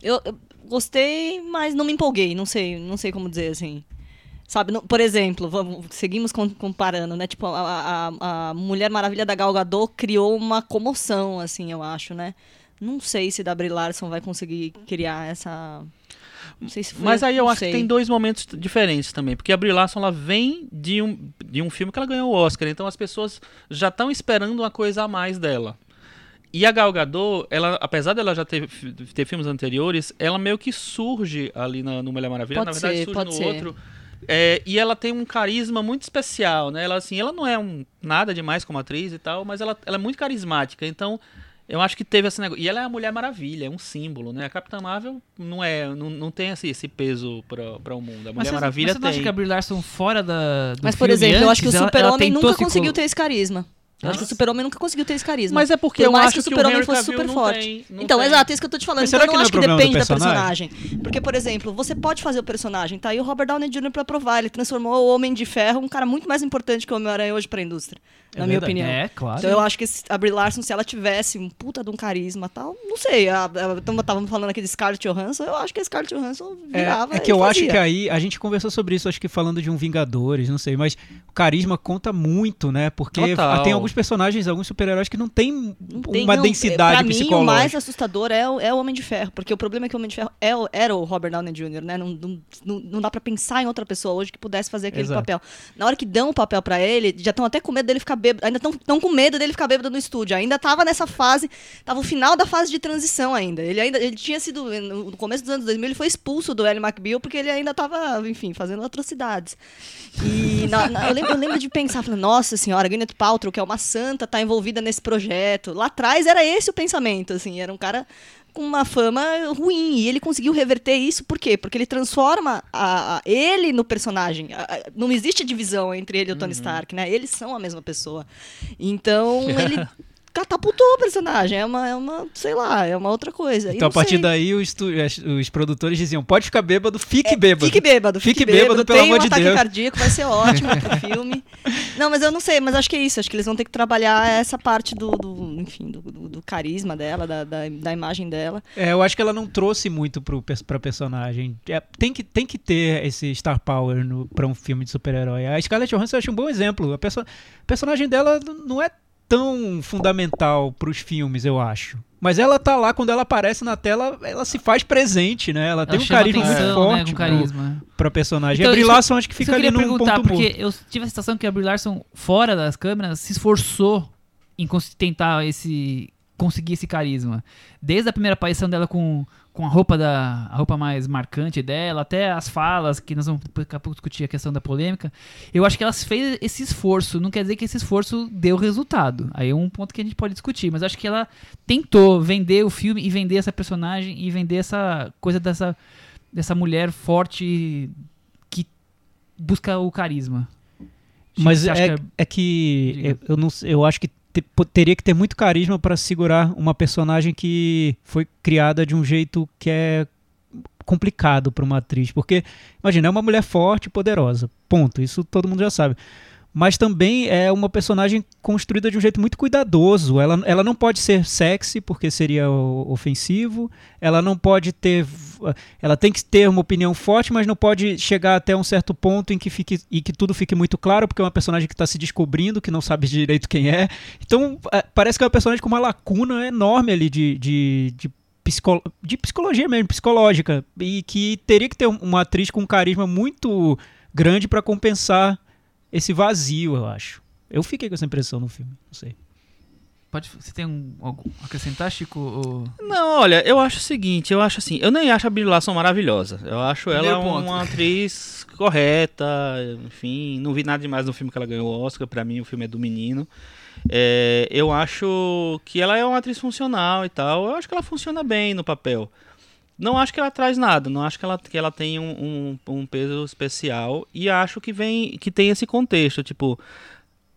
Eu, eu gostei, mas não me empolguei. Não sei, não sei como dizer assim. Sabe, não- por exemplo, vamos, seguimos com- comparando, né? Tipo, a, a- a Mulher Maravilha da Gal Gadot criou uma comoção, assim, eu acho, né? Não sei se da Brie Larson vai conseguir criar essa... Não sei se foi, Mas aí eu acho sei. que tem dois momentos diferentes também, porque a Brie Larson ela vem de um, de um filme que ela ganhou o Oscar, então as pessoas já estão esperando uma coisa a mais dela. E a Gal Gadot, ela, apesar dela já ter, ter filmes anteriores, ela meio que surge ali na, no Mulher Maravilha, Pode na verdade ser, surge no ser. outro. É, e ela tem um carisma muito especial, né? Ela assim, ela não é um nada demais como atriz e tal, mas ela, ela é muito carismática. Então, eu acho que teve esse negócio. E ela é a Mulher Maravilha, é um símbolo, né? A Capitã Marvel não é, não, não tem esse, esse peso para o mundo. A Mulher Mas Maravilha mas você não acha tem. que a Brie Larson fora da, do Mas, por filme exemplo, eu acho que o antes, super-homem nunca se conseguiu ter esse carisma. Eu acho que o super-homem nunca conseguiu ter esse carisma. Mas é porque Por eu mais acho que o que super-homem fosse super não forte. tem- não então, tem. exato, isso que eu tô te falando. Mas Então, será eu que não não é acho que problema do depende da personagem? personagem. Porque, por exemplo, você pode fazer o personagem, tá aí o Robert Downey Jr. pra provar. Ele transformou o Homem de Ferro um cara muito mais importante que o Homem-Aranha hoje pra indústria. É na minha verdade. opinião. É, claro. Então eu acho que a Brie Larson, se ela tivesse um puta de um carisma e tal, não sei. Estávamos falando aqui de Scarlett Johansson, eu acho que a Scarlett Johansson virava É, é que e eu acho fazia. que aí a gente conversou sobre isso, acho que falando de um Vingadores, não sei, mas o carisma conta muito, né? Porque Total. tem alguns personagens, alguns super-heróis que não tem Não tem- uma não, densidade pra mim, o psicológica. mais assustador é o, é o Homem de Ferro. Porque o problema é que o Homem de Ferro é o- era o Robert Downey Jr., né? Não, não, não, não dá pra pensar em outra pessoa hoje que pudesse fazer aquele Exato. papel. Na hora que dão o papel pra ele, já estão até com medo dele ficar bêbado. Ainda estão com medo dele ficar bêbado no estúdio. Ainda tava nessa fase, tava o final da fase de transição ainda. Ele ainda ele tinha sido, no começo dos anos 2000, ele foi expulso do Ellie McBeal porque ele ainda tava, enfim, fazendo atrocidades. E na- na- eu, lembro, eu lembro de pensar, falando, nossa senhora, Gwyneth Paltrow, que é uma santa, tá envolvida nesse projeto. Lá atrás era esse o pensamento, assim, era um cara com uma fama ruim. E ele conseguiu reverter isso, por quê? Porque ele transforma a- a- ele no personagem. A- não existe divisão entre ele e o Tony Stark, né? Eles são a mesma pessoa. Então, ele catapultou o personagem. É uma, é uma sei lá, é uma outra coisa. Então, a partir sei. daí, os, os produtores diziam: pode ficar bêbado, fique bêbado. Fique bêbado, fique, Fique bêbado, pelo Tem amor um de ataque Deus. cardíaco, vai ser ótimo pro filme. Não, mas eu não sei, mas acho que é isso. Acho que eles vão ter que trabalhar essa parte do, do enfim, do, do- do carisma dela, da, da, da imagem dela. É, eu acho que ela não trouxe muito pro, pra personagem. É, tem, que, tem que ter esse star power no, pra um filme de super-herói. A Scarlett Johansson eu acho um bom exemplo. A perso- a personagem dela não é tão fundamental pros filmes, eu acho. Mas ela tá lá, quando ela aparece na tela, ela se faz presente, né? Ela, tem Ela um chama carisma muito atenção, né, forte pro- carisma. pra personagem. Então, e a Brie Larson acho que fica ali num ponto morto. porque eu tive a sensação que a Brie Larson, fora das câmeras, se esforçou em tentar esse conseguir esse carisma. Desde a primeira aparição dela com, com a roupa da a roupa mais marcante dela, até as falas, que nós vamos daqui a pouco discutir a questão da polêmica. Eu acho que ela fez esse esforço. Não quer dizer que esse esforço deu resultado. Aí é um ponto que a gente pode discutir. Mas acho que ela tentou vender o filme e vender essa personagem e vender essa coisa dessa, dessa mulher forte que busca o carisma. Mas é, que é que Diga. eu, eu não eu acho que teria que ter muito carisma pra segurar uma personagem que foi criada de um jeito que é complicado pra uma atriz, porque imagina, é uma mulher forte e poderosa. Ponto, isso todo mundo já sabe. Mas também é uma personagem construída de um jeito muito cuidadoso. Ela, ela não pode ser sexy, porque seria ofensivo. Ela não pode ter. Ela tem que ter uma opinião forte, mas não pode chegar até um certo ponto em que, fique, e que tudo fique muito claro, porque é uma personagem que está se descobrindo, que não sabe direito quem é. Então, é, parece que é uma personagem com uma lacuna enorme ali de, de, de, de psicologia mesmo, psicológica. E que teria que ter uma atriz com um carisma muito grande para compensar esse vazio, eu acho. Eu fiquei com essa impressão no filme, não sei. Pode, você tem um, algo a acrescentar, Chico? Ou- Não, olha, eu acho o seguinte, eu acho assim, eu nem acho a Brie Larson maravilhosa. Eu acho ela ponto. uma atriz correta, enfim, não vi nada demais no filme que ela ganhou o Oscar, pra mim o filme é do menino. É, eu acho que ela é uma atriz funcional e tal, eu acho que ela funciona bem no papel. Não acho que ela traz nada, não acho que ela, que ela tem um, um, um peso especial e acho que vem que tem esse contexto, tipo,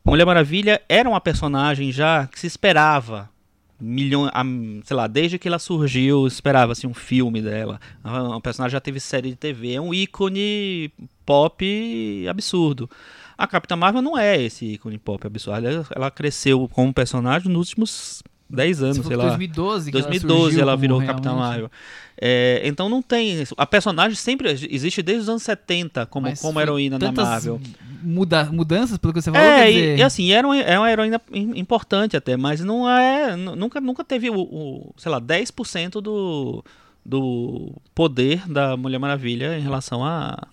Mulher Maravilha era uma personagem já que se esperava milhões, sei lá, desde que ela surgiu, esperava-se um filme dela. A personagem já teve série de TV, é um ícone pop absurdo. A Capitã Marvel não é esse ícone pop absurdo. Ela cresceu como personagem nos últimos 10 anos, sei lá. que 2012 que 2012 surgiu ela como virou Capitã Marvel. É, então não tem. A personagem sempre existe desde os anos 70 como, Mas como heroína da tantas Marvel. Muda, mudanças, pelo que você falou, É, quer e, dizer... e assim, era, um- é uma heroína im- importante até, mas não é. nu- Nunca, nunca teve o, o, sei lá, 10% do, do poder da Mulher Maravilha em relação a,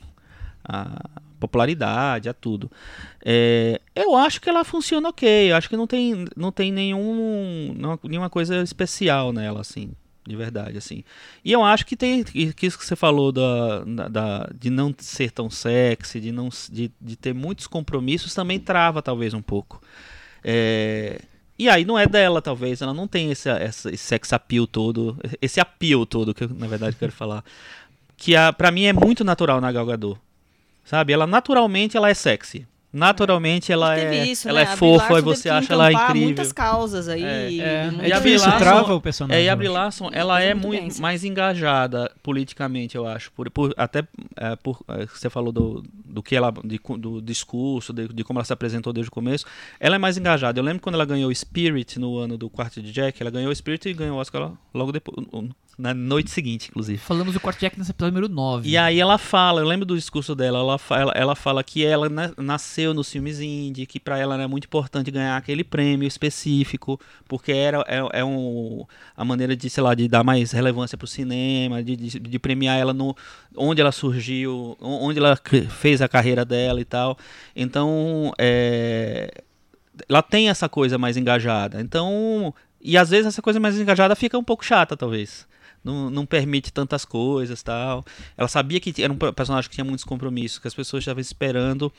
a popularidade, a tudo. É, eu acho que ela funciona ok. Eu acho que não tem, não tem nenhum, não- nenhuma coisa especial nela, assim. De verdade, assim. E eu acho que tem. Que isso que você falou da, da- de não ser tão sexy, de, não, de, de ter muitos compromissos, também trava, talvez, um pouco. É, e aí não é dela, talvez. Ela não tem esse, esse sex appeal todo. Esse appeal todo, que eu, na verdade, quero falar. Que a, pra mim é muito natural na Gal Gadot. Sabe? Ela naturalmente ela é sexy. Naturalmente ela é, isso, ela né? é fofa e você acha ela incrível. muitas causas aí. É. e É, E a é Brie trava o personagem. É, e a Brie. Larson, ela é muito mais engajada politicamente, eu acho. Por, por- até é, por é, que você falou do, do que ela de do discurso, de, de como ela se apresentou desde o começo. Ela é mais engajada. Eu lembro quando ela ganhou o Spirit no ano do quarto de Jack, ela ganhou o Spirit e ganhou o Oscar logo depois, na noite seguinte, inclusive. Falamos do Quarto Jack nesse episódio número 9. E aí ela fala, eu lembro do discurso dela, ela, fa- ela, ela fala que ela na- nasceu nos filmes indie, que pra ela era muito importante ganhar aquele prêmio específico, porque era é, é um, a maneira de, sei lá, de dar mais relevância pro cinema, de, de, de premiar ela no onde ela surgiu, o- onde ela fez a carreira dela e tal. Então, é, ela tem essa coisa mais engajada. Então, e às vezes essa coisa mais engajada fica um pouco chata, talvez. Não, não permite tantas coisas tal. Ela sabia que era um personagem que tinha muitos compromissos, que as pessoas estavam esperando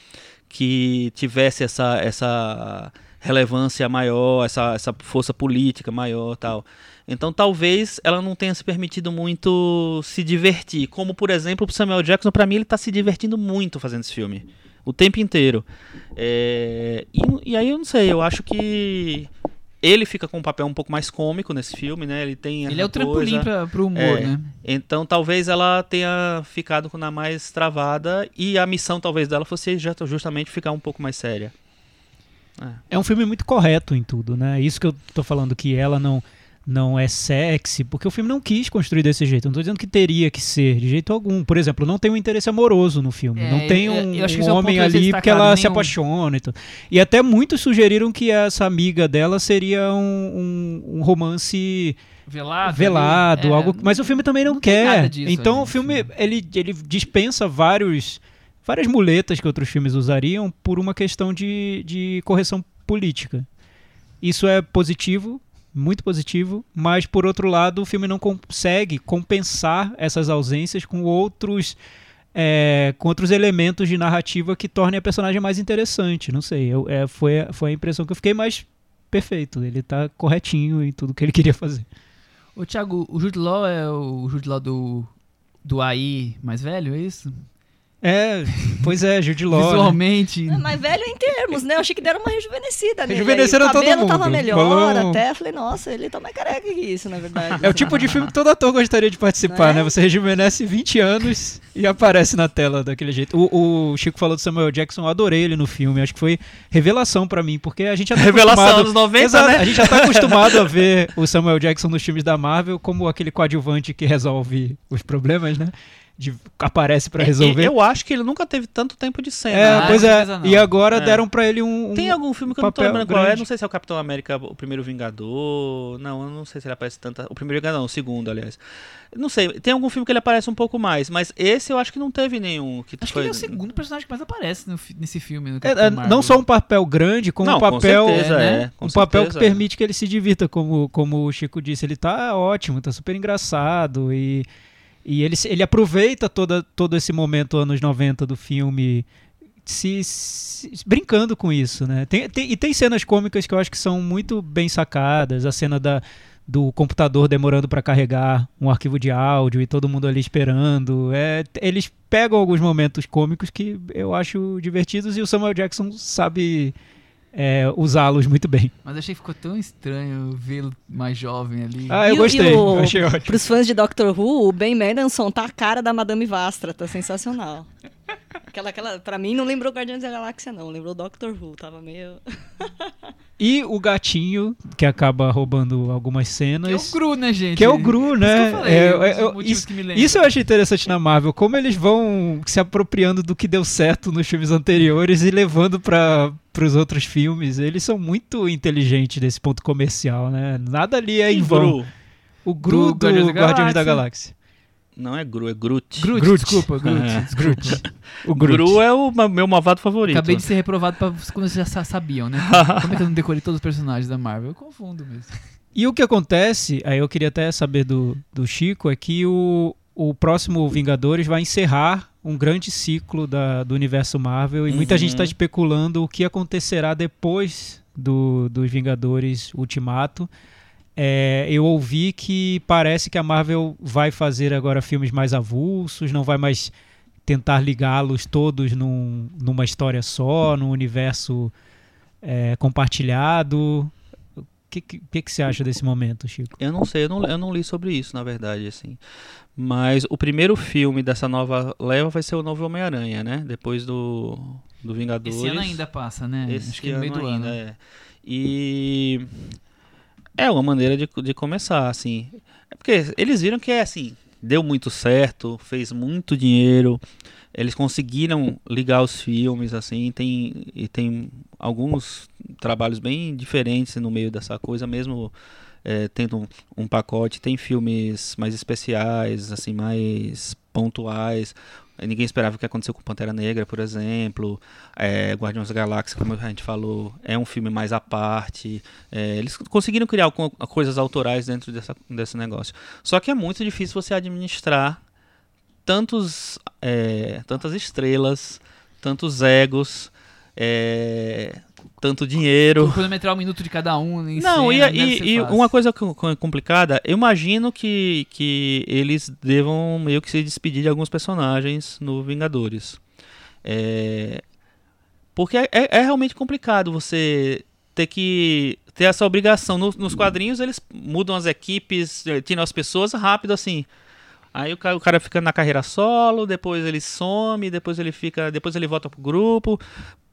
que tivesse essa, essa relevância maior, essa, essa força política maior tal. Então talvez ela não tenha se permitido muito se divertir. Como, por exemplo, o Samuel Jackson, para mim, ele está se divertindo muito fazendo esse filme. O tempo inteiro. É, e, e aí eu não sei, eu acho que ele fica com um papel um pouco mais cômico nesse filme, né? Ele tem Ele é o trampolim pra, pro humor, É. né? então talvez ela tenha ficado com a mais travada e a missão talvez dela fosse já- justamente ficar um pouco mais séria. É um filme muito correto em tudo, né? Isso que eu tô falando que ela não não é sexy, porque o filme não quis construir desse jeito. Eu Não tô dizendo que teria que ser de jeito algum. Por exemplo, não tem um interesse amoroso no filme. É, não tem eu- um, eu um esse é o homem ser ali porque ela se nenhum. apaixona e tudo. E até muitos sugeriram que essa amiga dela seria um, um, um romance Velado. velado, é, algo, mas o filme também não, não quer. disso então o filme. ele, ele dispensa vários várias muletas que outros filmes usariam por uma questão de, de correção política. Isso é positivo, muito positivo, mas por outro lado o filme não consegue compensar essas ausências com outros é, com outros elementos de narrativa que tornem a personagem mais interessante. Não sei, eu, é, foi, foi a impressão que eu fiquei, mas perfeito. Ele tá corretinho em tudo que ele queria fazer. Ô, Thiago, o Jude Law é o Jude Law do, do AI mais velho, é isso? É, pois é, Jude Law. né? Visualmente. É, mas velho em termos, né? Eu achei que deram uma rejuvenescida nele. Rejuvenesceram aí. O todo cabelo tava mundo. melhor Falou- até. Falei, nossa, ele tá mais careca que isso, na verdade. É o tipo de filme que todo ator gostaria de participar, Né? né? Você rejuvenesce 20 anos e aparece na tela daquele jeito. O, o Chico falou do Samuel Jackson, eu adorei ele no filme. Acho que foi revelação pra mim, porque a gente já tá Revelação acostumado... anos 90, Exato, né? A gente já tá acostumado a ver o Samuel Jackson nos filmes da Marvel como aquele coadjuvante que resolve os problemas, né? De, aparece pra resolver. E- Eu acho que ele nunca teve tanto tempo de cena. É, Ah, pois com é. certeza. E agora É. deram pra ele um... um- Tem algum filme que eu não tô papel lembrando qual é, grande. não sei se é o Capitão América, o primeiro Vingador. Não, eu não sei se ele aparece tanto. O primeiro Vingador, não, o segundo, aliás. Não sei, tem algum filme que ele aparece um pouco mais, mas esse eu acho que não teve nenhum. Que Acho que foi... ele é o segundo personagem que mais aparece no nesse filme. No É, é, não só um papel grande, como Não, um com papel... certeza, é, né? é, com um papel que certeza, é. permite que ele se divirta, como, como o Chico disse. Ele tá ótimo, tá super engraçado e, e ele, ele aproveita toda, todo esse momento anos 90 do filme se, se- brincando com isso, né? Tem, tem- e tem cenas cômicas que eu acho que são muito bem sacadas. A cena da, do computador demorando para carregar um arquivo de áudio e todo mundo ali esperando. É, eles pegam alguns momentos cômicos que eu acho divertidos e o Samuel Jackson sabe é, usá-los muito bem. Mas achei que ficou tão estranho vê-lo mais jovem ali. Ah, eu E gostei. e o- eu achei ótimo. Pros fãs de Doctor Who, o Ben Mendelsohn tá a cara da Madame Vastra, tá sensacional. Aquela, aquela, pra mim não lembrou Guardiões da Galáxia, não. Lembrou Doctor Who, tava meio... E o gatinho, que acaba roubando algumas que é cenas. o Gru, né, gente? Que é o Gru, né? eu É, é, é, isso, isso eu achei interessante na Marvel, como eles vão se apropriando do que deu certo nos filmes anteriores e levando para os outros filmes. Eles são muito inteligentes desse ponto comercial, né? Nada ali é em E vão. Gru? O Gru Do do Guardiões da Guardiões da Galáxia. Não é Gru, é Groot. Groot, Groot. desculpa, Groot, É. desculpa. O Groot. Gru é o meu malvado favorito. Acabei de ser reprovado pra quando vocês já sa- sabiam, né? Como é que eu não decorei todos os personagens da Marvel? Eu confundo mesmo. E o que acontece, aí eu queria até saber do, do Chico, é que o, o próximo Vingadores vai encerrar um grande ciclo da, do universo Marvel e muita Uhum. gente está especulando o que acontecerá depois do, dos Vingadores Ultimato. É, eu ouvi que parece que a Marvel vai fazer agora filmes mais avulsos, não vai mais tentar ligá-los todos num, numa história só, num universo é, compartilhado. O que, que, que você acha desse momento, Chico? Eu não sei, eu não, eu não li sobre isso, na verdade, assim. Mas o primeiro filme dessa nova leva vai ser o novo Homem-Aranha, né? Depois do, do Vingadores. Esse ano ainda passa, né? Esse Acho que no meio do ainda, ano. é. E é uma maneira de, de começar, assim. É porque eles viram que é assim, deu muito certo, fez muito dinheiro. Eles conseguiram ligar os filmes, assim, tem, e tem alguns trabalhos bem diferentes no meio dessa coisa, mesmo é, tendo um, um pacote. Tem filmes mais especiais, assim, mais pontuais. Ninguém esperava o que aconteceu com Pantera Negra, por exemplo. É, Guardiões da Galáxia, como a gente falou, é um filme mais à parte. É, eles conseguiram criar coisas autorais dentro dessa, desse negócio. Só que é muito difícil você administrar tantos, é, tantas estrelas, tantos egos, é, tanto dinheiro. Cronometrar um minuto de cada um. Em Não, cena, e, e- e uma coisa co- co- complicada, eu imagino que, que eles devam meio que se despedir de alguns personagens no Vingadores. É, porque é, é- é realmente complicado você ter que ter essa obrigação. No- nos quadrinhos eles mudam as equipes, eh, tiram as pessoas rápido assim. Aí o cara, o cara fica na carreira solo, depois ele some, depois ele fica, depois ele volta pro grupo,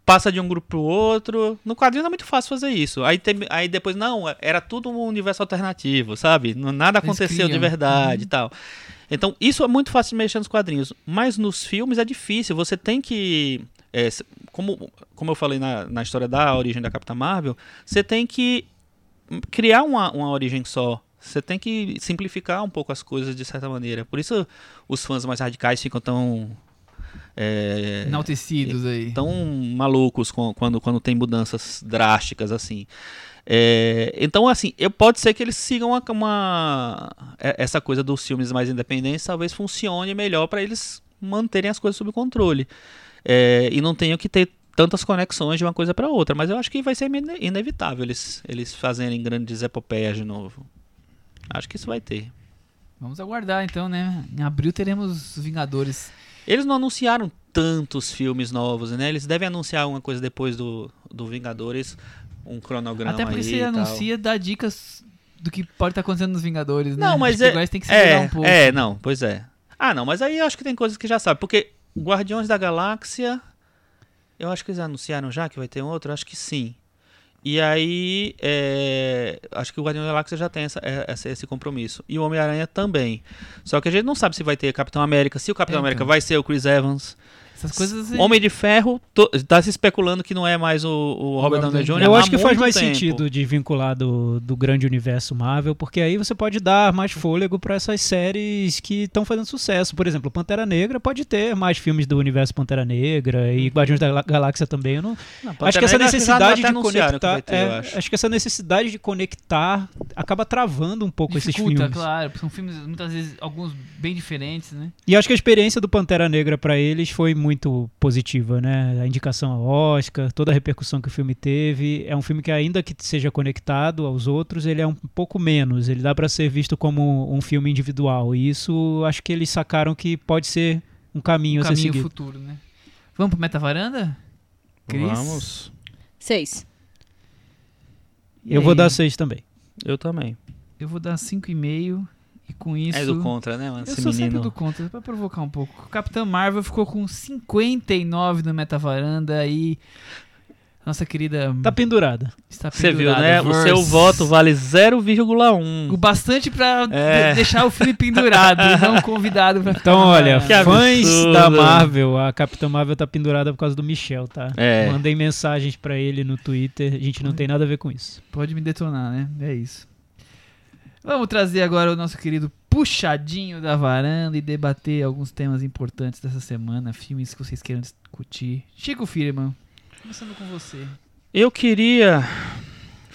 passa de um grupo pro outro. No quadrinho é muito fácil fazer isso. Aí, tem, aí depois, não, era tudo um universo alternativo, sabe? Nada aconteceu de verdade Uhum. e tal. Então, isso é muito fácil de mexer nos quadrinhos. Mas nos filmes é difícil. Você tem que. é, como, como eu falei na, na história da origem da Capitã Marvel, você tem que criar uma, uma origem só. Você tem que simplificar um pouco as coisas de certa maneira. Por isso os fãs mais radicais ficam tão. É, Enaltecidos aí. tão malucos com- quando, quando tem mudanças drásticas assim. É, então, assim, eu, pode ser que eles sigam uma, uma- é- essa coisa dos filmes mais independentes, talvez funcione melhor para eles manterem as coisas sob controle. É, e não tenham que ter tantas conexões de uma coisa para outra. Mas eu acho que vai ser ine- inevitável eles, eles fazerem grandes epopeias de novo. Acho que isso vai ter. Vamos aguardar então, né? Em abril teremos os Vingadores. Eles não anunciaram tantos filmes novos, né? Eles devem anunciar alguma coisa depois do, do Vingadores, um cronograma Até porque aí se e anuncia, dá dicas do que pode estar acontecendo nos Vingadores, né? Não, mas Acho que é, têm que se é, um pouco. é, não, pois é. Ah, não, mas aí eu acho que tem coisas que já sabe, porque Guardiões da Galáxia, eu acho que eles anunciaram já que vai ter outro, acho que sim. E aí, é, acho que o Guardiões da Galáxia já tem essa, é, essa- esse compromisso. E o Homem-Aranha também. Só que a gente não sabe se vai ter Capitão América, se o Capitão É, América então. vai ser o Chris Evans. Essas coisas. aí- Homem de Ferro, to, tá se especulando que não é mais o, o Robert Downey Jr. Eu acho que faz mais tempo. sentido de vincular do, do grande universo Marvel, porque aí você pode dar mais fôlego para essas séries que estão fazendo sucesso. Por exemplo, Pantera Negra pode ter mais filmes do universo Pantera Negra e Guardiões da Galáxia também. Eu não, Não, acho que essa necessidade já de que conectar, ter, é, acho. acho que essa necessidade de conectar acaba travando um pouco esses Dificulta, filmes. claro. São filmes, muitas vezes, alguns bem diferentes, né? E acho que a experiência do Pantera Negra para eles foi muito positiva, né? A indicação ao Oscar, toda a repercussão que o filme teve. É um filme que, ainda que seja conectado aos outros, ele é um pouco menos. Ele dá para ser visto como um filme individual. E isso acho que eles sacaram que pode ser um caminho Um a ser caminho seguido. futuro, né? Vamos pro Meta Varanda? Cris? Vamos. Seis. E Eu vou dar seis também. Eu também. Eu vou dar 5,5 e com isso. É do contra, né, mano? Eu Esse sou sempre menino. do contra, pra provocar um pouco. O Capitão Marvel ficou com 59 no Metavaranda e nossa querida Tá pendurada. está Você viu, pendurada, né? O Verse. seu voto vale O 0,1. bastante pra É. de- deixar o filme pendurado e não convidado pra ficar Então, olha. Que fãs absurdo. da Marvel, a Capitã Marvel tá pendurada por causa do Michel, tá? É. Mandei mensagens pra ele no Twitter, a gente não tem nada a ver com isso. Pode me detonar, né? É isso. Vamos trazer agora o nosso querido puxadinho da varanda e debater alguns temas importantes dessa semana, filmes que vocês queiram discutir. Chico Firman, começando com você. Eu queria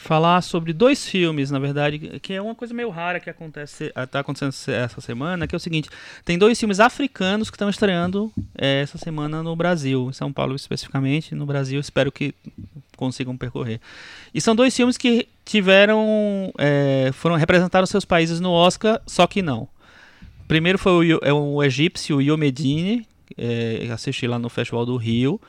falar sobre dois filmes, na verdade, que é uma coisa meio rara que acontece, tá acontecendo essa semana, que é o seguinte, tem dois filmes africanos que estão estreando eh, essa semana no Brasil, em São Paulo especificamente, no Brasil, espero que consigam percorrer. E são dois filmes que tiveram, eh, foram representaram seus países no Oscar, só que não. Primeiro foi o, é o egípcio Yomedine, é, assisti lá no Festival do Rio,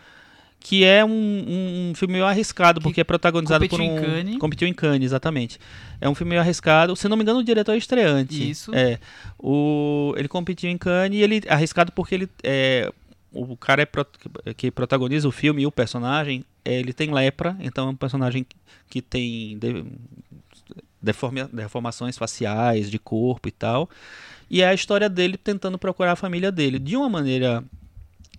que é um, um, filme meio arriscado, Que porque é protagonizado por um... em Cannes. Competiu em Cannes, exatamente. É um filme meio arriscado, se não me engano o diretor é estreante. Isso. É, o, ele competiu em Cannes e ele arriscado porque ele... É, o cara é pro- que protagoniza o filme e o personagem, é, ele tem lepra, então é um personagem que tem de- deforma- deformações faciais, de corpo e tal. E é a história dele tentando procurar a família dele. De uma maneira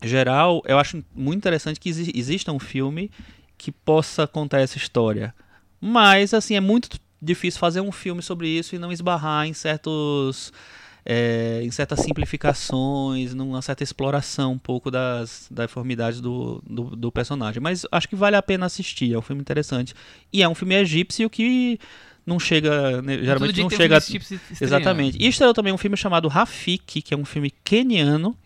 geral, eu acho muito interessante que exi- exista um filme que possa contar essa história. Mas, assim, é muito difícil fazer um filme sobre isso e não esbarrar em certos. é, em certas simplificações, numa certa exploração um pouco das deformidades do, do, do personagem. Mas acho que vale a pena assistir, é um filme interessante. E é um filme egípcio que não chega. né, geralmente não um chega. se Exatamente. E estreou também um filme chamado Rafiki, que é um filme queniano,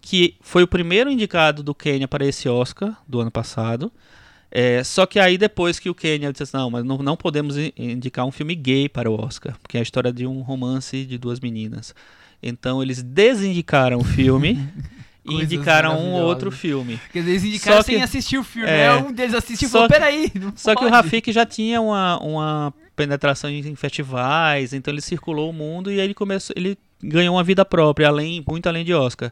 que foi o primeiro indicado do Quênia para esse Oscar do ano passado. É, só que aí depois que o Quênia disse assim, não, mas não, não podemos indicar um filme gay para o Oscar, porque é a história de um romance de duas meninas. Então eles desindicaram o filme e Coisas indicaram um outro filme. Quer dizer, eles indicaram Só sem que- assistir o filme. é. É, um deles assistiu e Só falou: que- peraí. Só que o pode." Rafik já tinha uma, uma penetração em festivais, então ele circulou o mundo e aí ele começou, ele ganhou uma vida própria, além, muito além de Oscar.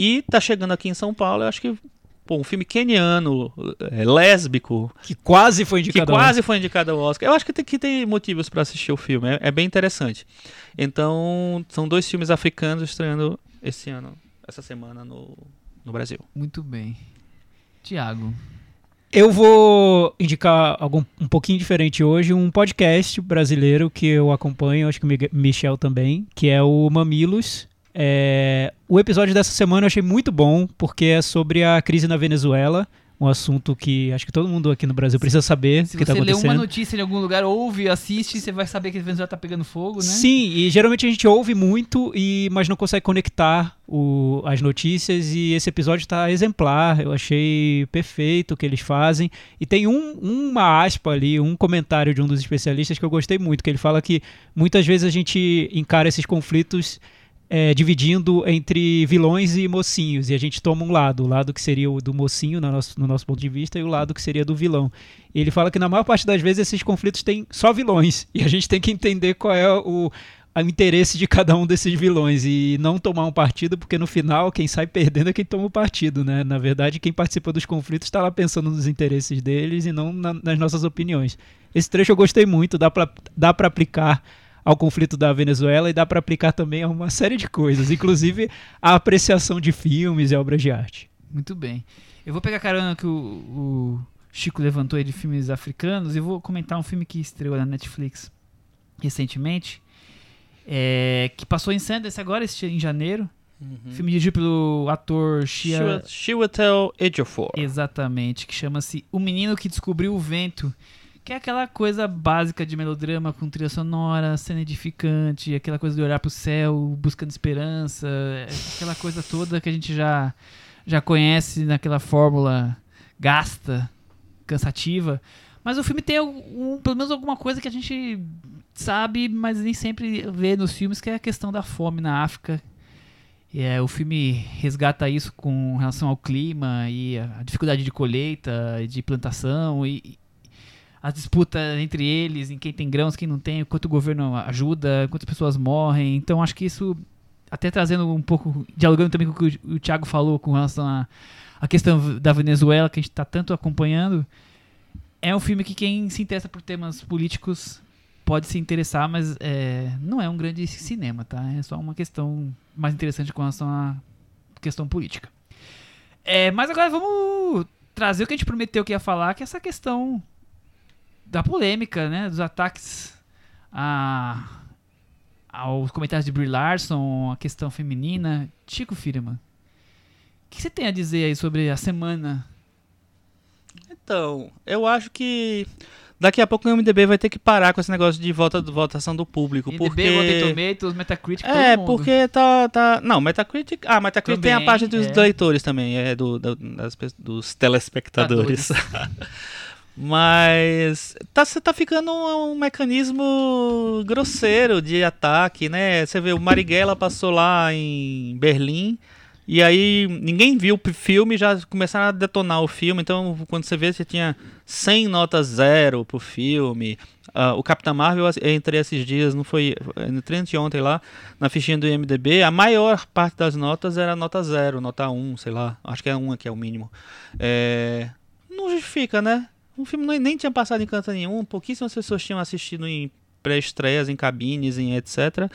E tá chegando aqui em São Paulo, eu acho que pô, um filme keniano, é, lésbico, Que quase foi que indicado. ao quase foi indicado ao Oscar. Eu acho que tem, que tem motivos para assistir o filme, é, é bem interessante. Então, são dois filmes africanos estreando esse ano, essa semana no, no Brasil. Muito bem. Tiago. Eu vou indicar algo um pouquinho diferente hoje, um podcast brasileiro que eu acompanho, acho que o Michel também, que é o Mamilos. É, o episódio dessa semana eu achei muito bom, porque é sobre a crise na Venezuela, um assunto que acho que todo mundo aqui no Brasil precisa saber Se o que está você lê acontecendo. uma notícia em algum lugar, ouve, assiste, você vai saber que a Venezuela tá pegando fogo, né? Sim, e geralmente a gente ouve muito, e, mas não consegue conectar o- as notícias, e esse episódio está exemplar, eu achei perfeito o que eles fazem. E tem um- uma aspa ali, um comentário de um dos especialistas que eu gostei muito, que ele fala que muitas vezes a gente encara esses conflitos é, dividindo entre vilões e mocinhos, e a gente toma um lado, o lado que seria o do mocinho, no nosso, no nosso ponto de vista, e o lado que seria do vilão. E ele fala que na maior parte das vezes esses conflitos têm só vilões, e a gente tem que entender qual é o, o interesse de cada um desses vilões, e não tomar um partido, porque no final quem sai perdendo é quem toma o partido, né? Na verdade, quem participa dos conflitos está lá pensando nos interesses deles e não na- nas nossas opiniões. Esse trecho eu gostei muito, dá pra, dá aplicar ao conflito da Venezuela e dá pra aplicar também a uma série de coisas, inclusive a apreciação de filmes e obras de arte. Muito bem. Eu vou pegar a carona que o, o Chico levantou aí de filmes africanos e vou comentar um filme que estreou na Netflix recentemente, é, que passou em Sundance agora, este- em janeiro. Filme dirigido pelo ator Shia... Chiwetel Ejiofor. Exatamente, que chama-se O Menino que Descobriu o Vento. Que é aquela coisa básica de melodrama com trilha sonora, cena edificante, aquela coisa de olhar pro céu, buscando esperança, aquela coisa toda que a gente já, já conhece naquela fórmula gasta, cansativa. Mas o filme tem um, pelo menos alguma coisa que a gente sabe, mas nem sempre vê nos filmes, que é a questão da fome na África. E é, o filme resgata isso com relação ao clima e a dificuldade de colheita, de plantação e, e a disputa entre eles, em quem tem grãos, quem não tem, quanto o governo ajuda, quantas pessoas morrem. Então acho que isso, até trazendo um pouco, dialogando também com o que o, Thiago falou com relação à a, questão da Venezuela, que a gente está tanto acompanhando, é um filme que quem se interessa por temas políticos pode se interessar, mas é, não é um grande cinema, tá? É só uma questão mais interessante com relação à questão política. É, mas agora vamos trazer o que a gente prometeu que ia falar, que é essa questão da polêmica, né? Dos ataques a, aos comentários de Brie Larson, a questão feminina. Chico Firman, o que você tem a dizer aí sobre a semana? Então, eu acho que daqui a pouco o MDB vai ter que parar com esse negócio de volta, votação do público. IDB, porque... Rotten Tomatoes, Metacritic, É, porque tá, tá. Não, Metacritic. Ah, Metacritic tem a Também, página dos é. leitores também, é do, da- das dos telespectadores. Mas tá, você tá ficando um, um mecanismo grosseiro de ataque, né? Você vê, o Marighella passou lá em Berlim E aí ninguém viu o filme já começaram a detonar o filme. Então, quando você vê, você tinha 100 notas zero pro filme. Uh, o Capitão Marvel, eu entrei esses dias, não foi. Entrei ontem lá, na fichinha do IMDB. A maior parte das notas era nota zero, nota 1, sei lá. Acho que é 1 aqui é o mínimo. É, não justifica, né? O filme nem tinha passado em canto nenhum. Pouquíssimas pessoas tinham assistido em pré-estreias, em cabines, em etc.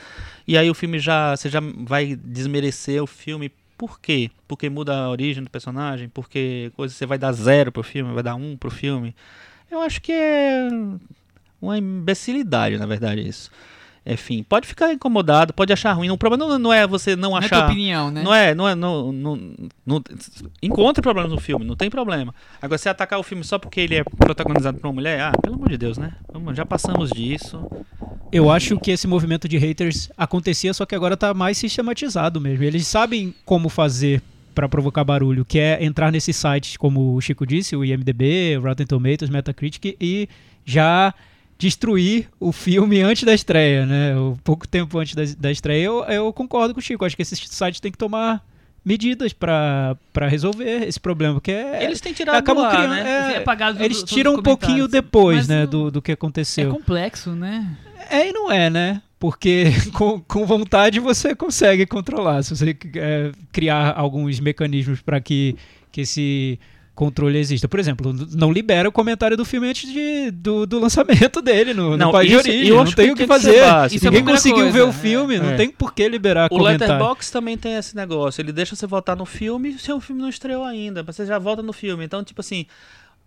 E aí o filme já. Você já vai desmerecer o filme por quê? Porque muda a origem do personagem? Porque coisa você vai dar zero pro filme, vai dar um pro filme? Eu acho que é uma imbecilidade, na verdade, isso. Enfim, pode ficar incomodado, pode achar ruim. O problema não, não é você não achar. Não é tua opinião, né? Não é, não é. Não, não, não, encontre problemas no filme, não tem problema. Agora, você atacar o filme só porque ele é protagonizado por uma mulher, ah, pelo amor de Deus, né? Já passamos disso. Eu acho que esse movimento de haters acontecia, só que agora tá mais sistematizado mesmo. Eles sabem como fazer para provocar barulho, que é entrar nesses sites, como o Chico disse, o IMDB, Rotten Tomatoes, Metacritic, e já destruir o filme antes da estreia, né? O pouco tempo antes da, da estreia, eu, eu, concordo com o Chico. Acho que esses sites têm que tomar medidas para resolver esse problema, porque é, eles têm tirado acabam criando, né? É, eles tiram um pouquinho depois, né, do, do que aconteceu. É complexo, né? É e não é, né? Porque com, com vontade você consegue controlar. Se você é, criar alguns mecanismos para que, que esse controle exista. Por exemplo, não libera o comentário do filme antes de, do, do lançamento dele no, não, no país isso, de origem. Eu não tem o que fazer. Ninguém é conseguiu coisa. ver o filme, é. não tem por que liberar o comentário. O Letterboxd também tem esse negócio. Ele deixa você votar no filme se o filme não estreou ainda. Você já vota no filme. Então, tipo assim,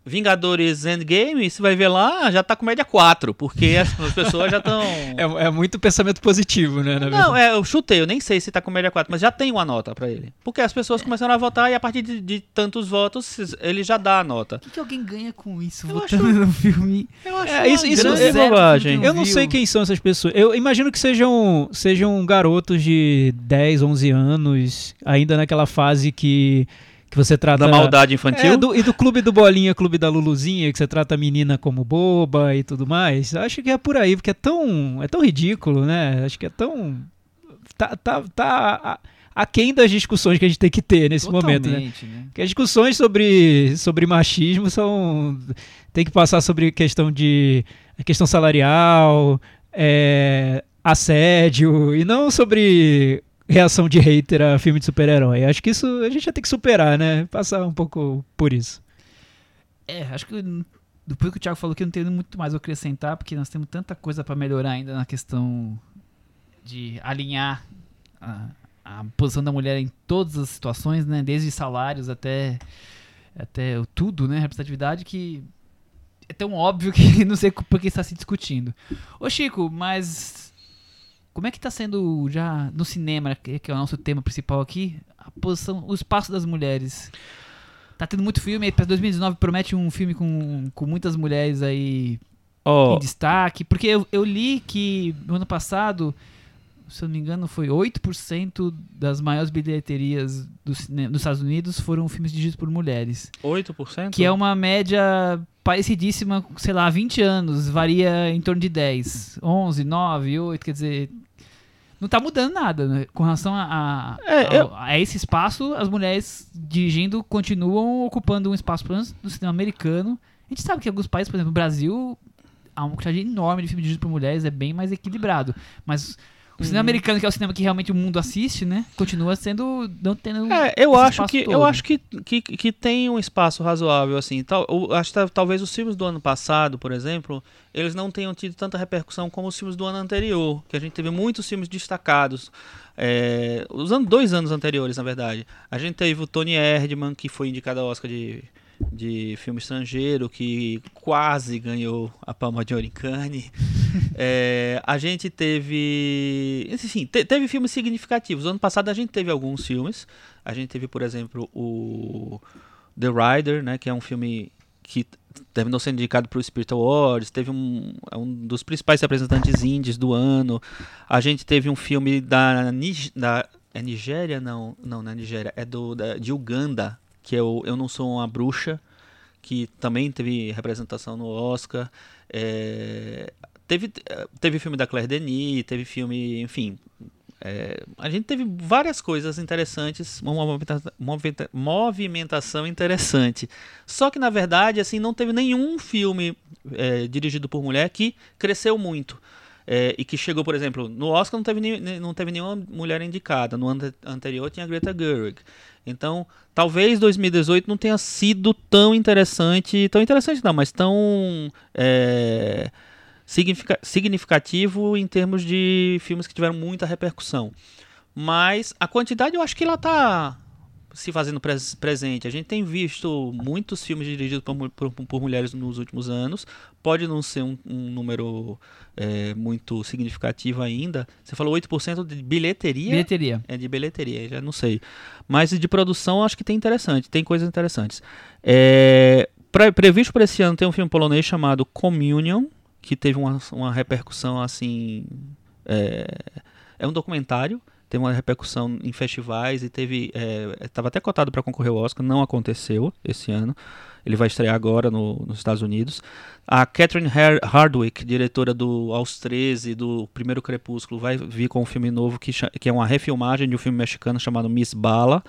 Vingadores Endgame, você vai ver lá, já tá com média 4, porque as, pessoas já estão. É, é, muito pensamento positivo, né? Não, é, eu chutei, eu nem sei se tá com média 4, mas já tem uma nota para ele. Porque as pessoas começaram a votar e a partir de, de tantos votos, ele já dá a nota. O que, que alguém ganha com isso, eu votando acho... no filme? Eu acho é, isso, isso é bobagem. Eu não sei quem são essas pessoas. Eu imagino que sejam, sejam garotos de 10, 11 anos, ainda naquela fase que que você trata da maldade infantil é, do, e do clube do bolinha, clube da Luluzinha, que você trata a menina como boba e tudo mais. Acho que é por aí, porque é tão é tão ridículo, né? Acho que é tão tá tá, tá aquém das discussões que a gente tem que ter nesse Totalmente, momento, né? né? Que as discussões sobre sobre machismo são tem que passar sobre questão de questão salarial, é, assédio e não sobre reação de hater a filme de super-herói. Acho que isso a gente já tem que superar, né? Passar um pouco por isso. É, acho que depois que o Thiago falou que não tenho muito mais a acrescentar, porque nós temos tanta coisa para melhorar ainda na questão de alinhar a, a, posição da mulher em todas as situações, né? Desde salários até até tudo, né? Representatividade que é tão óbvio que não sei por que está se discutindo. Ô Chico, mas como é que está sendo já no cinema, que é o nosso tema principal aqui, a posição, o espaço das mulheres? Tá tendo muito filme, para 2019 promete um filme com, com muitas mulheres aí oh. em destaque, porque eu, eu li que no ano passado, se eu não me engano, foi 8% das maiores bilheterias do cinema, dos Estados Unidos foram filmes dirigidos por mulheres. 8%? Que é uma média parecidíssima, sei lá, 20 anos, varia em torno de 10, 11, 9, 8, quer dizer, não tá mudando nada, né? Com relação a, a, é, a, a, esse espaço, as mulheres dirigindo continuam ocupando um espaço no cinema americano. A gente sabe que alguns países, por exemplo, o Brasil, há uma quantidade enorme de filmes dirigidos por mulheres, é bem mais equilibrado. Mas o cinema uhum. americano, que é o cinema que realmente o mundo assiste, né? Continua sendo. não tendo. É, eu acho que. Todo. Eu acho que, que, que tem um espaço razoável, assim. Tal, eu acho que talvez os filmes do ano passado, por exemplo, eles não tenham tido tanta repercussão como os filmes do ano anterior. Que a gente teve muitos filmes destacados. É, os anos, dois anos anteriores, na verdade. A gente teve o Tony Erdman, que foi indicado ao Oscar de de filme estrangeiro que quase ganhou a Palma de Ouro em Cannes. é, a gente teve, enfim, te, teve filmes significativos. Ano passado a gente teve alguns filmes. A gente teve, por exemplo, o The Rider, né, que é um filme que terminou sendo indicado para o Spirit Awards, teve um, é um dos principais representantes indies do ano. A gente teve um filme da, da é Nigéria? Não, não, não é Nigéria, é do, da, de Uganda, que é o Eu Não Sou Uma Bruxa, que também teve representação no Oscar. É, teve, teve filme da Claire Denis, teve filme, enfim, é, a gente teve várias coisas interessantes, uma movimenta- movimenta- movimentação interessante. Só que, na verdade, assim, não teve nenhum filme é, dirigido por mulher que cresceu muito. É, e que chegou, por exemplo, no Oscar não teve, não teve nenhuma mulher indicada. No ante- anterior tinha Greta Gerwig. Então, talvez 2018 não tenha sido tão interessante, tão interessante não, mas tão é, significa- significativo em termos de filmes que tiveram muita repercussão. Mas a quantidade eu acho que ela tá se fazendo pres- presente. A gente tem visto muitos filmes dirigidos por, por- por mulheres nos últimos anos. Pode não ser um, um número é, muito significativo ainda. Você falou 8% de bilheteria? Bilheteria. É de bilheteria, já não sei. Mas de produção acho que tem interessante, tem coisas interessantes. É, pra- previsto para esse ano tem um filme polonês chamado Communion, que teve uma, uma repercussão assim. É, é um documentário, teve uma repercussão em festivais e teve. Estava até cotado para concorrer ao Oscar, não aconteceu esse ano. Ele vai estrear agora no- nos Estados Unidos. A Catherine Har- Hardwick, diretora do Aos 13, do Primeiro Crepúsculo, vai vir com um filme novo que, que é uma refilmagem de um filme mexicano chamado Miss Bala.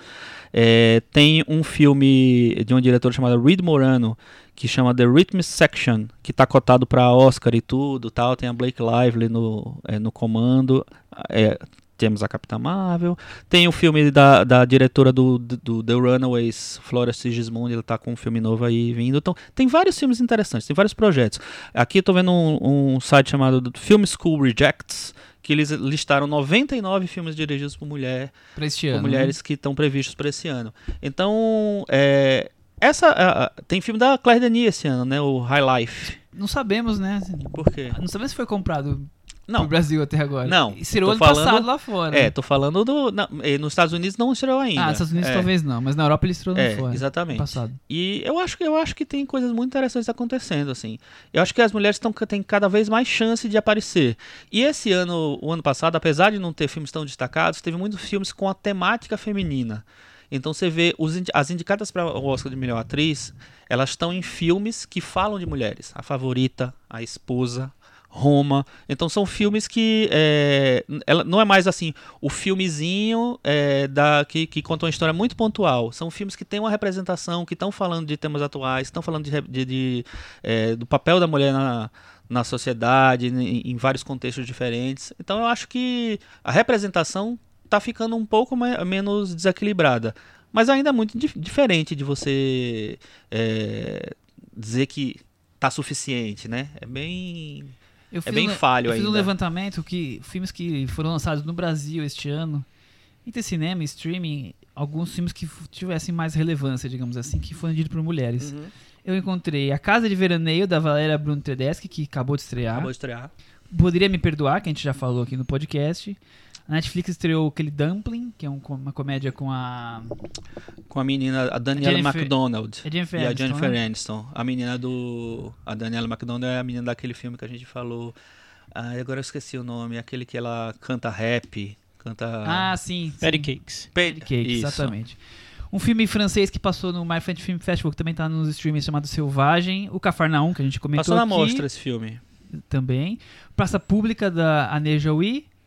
É, tem um filme de uma diretora chamada Reed Morano, que chama The Rhythm Section, que está cotado para Oscar e tudo, tal. Tem a Blake Lively no, é, no comando. É, temos a Capitã Marvel. Tem o filme da, da diretora do, do The Runaways, Flora Sigismundi, ela tá com um filme novo aí vindo. Então, tem vários filmes interessantes, tem vários projetos. Aqui eu tô vendo um, um site chamado Film School Rejects, que eles listaram 99 filmes dirigidos por mulher, Pra este por ano. né? mulheres que estão previstos para esse ano. Então, é, essa tem filme da Claire Denis esse ano, né? O High Life. Não sabemos, né? Por quê? Não sabemos se foi comprado Não. pro Brasil até agora. Não, Estreou ano falando- passado lá fora. É, tô falando do. na- nos Estados Unidos não estreou ainda. Ah, nos Estados Unidos é, talvez não, mas na Europa ele estreou É, fora. exatamente. Passado. E eu acho, que- eu acho que tem coisas muito interessantes acontecendo, assim. Eu acho que as mulheres tão, têm cada vez mais chance de aparecer. E esse ano, o ano passado, apesar de não ter filmes tão destacados, teve muitos filmes com a temática feminina. Então você vê os as indicadas para o Oscar de melhor atriz, elas estão em filmes que falam de mulheres. A Favorita, A Esposa, Roma. Então são filmes que é, ela, não é mais assim o filmezinho é, da, que, que conta uma história muito pontual. São filmes que têm uma representação, que estão falando de temas atuais, estão falando de, de- de, é, do papel da mulher na, na sociedade, em, em vários contextos diferentes. Então eu acho que a representação está ficando um pouco me- menos desequilibrada. Mas ainda é muito dif- diferente de você é, dizer que tá suficiente, né? É bem. Eu fiz bem um- falho eu fiz um ainda. levantamento que filmes que foram lançados no Brasil este ano, entre cinema e streaming, alguns filmes que tivessem mais relevância, digamos assim, que foram dirigidos por mulheres. Uhum. Eu encontrei A Casa de Veraneio, da Valéria Bruno Tedeschi, que acabou de estrear. Acabou de estrear. Poderia Me Perdoar, que a gente já falou aqui no podcast. A Netflix estreou aquele Dumpling, que é um uma comédia com a... Com a menina, a Daniela Jennifer- McDonald. É Jennifer e a Aniston, Jennifer né? Aniston. A menina do. A Daniela McDonald é a menina daquele filme que a gente falou. Ah, agora eu esqueci o nome. Aquele que ela canta rap. Canta. Ah, sim. sim. Patty Cakes. Pe- Cake, Isso. exatamente. Um filme francês que passou no My French Film Festival, que também tá nos streamings, chamado Selvagem. O Cafarnaum, que a gente comentou Passou na aqui, mostra esse filme. também. Praça Pública, da Anne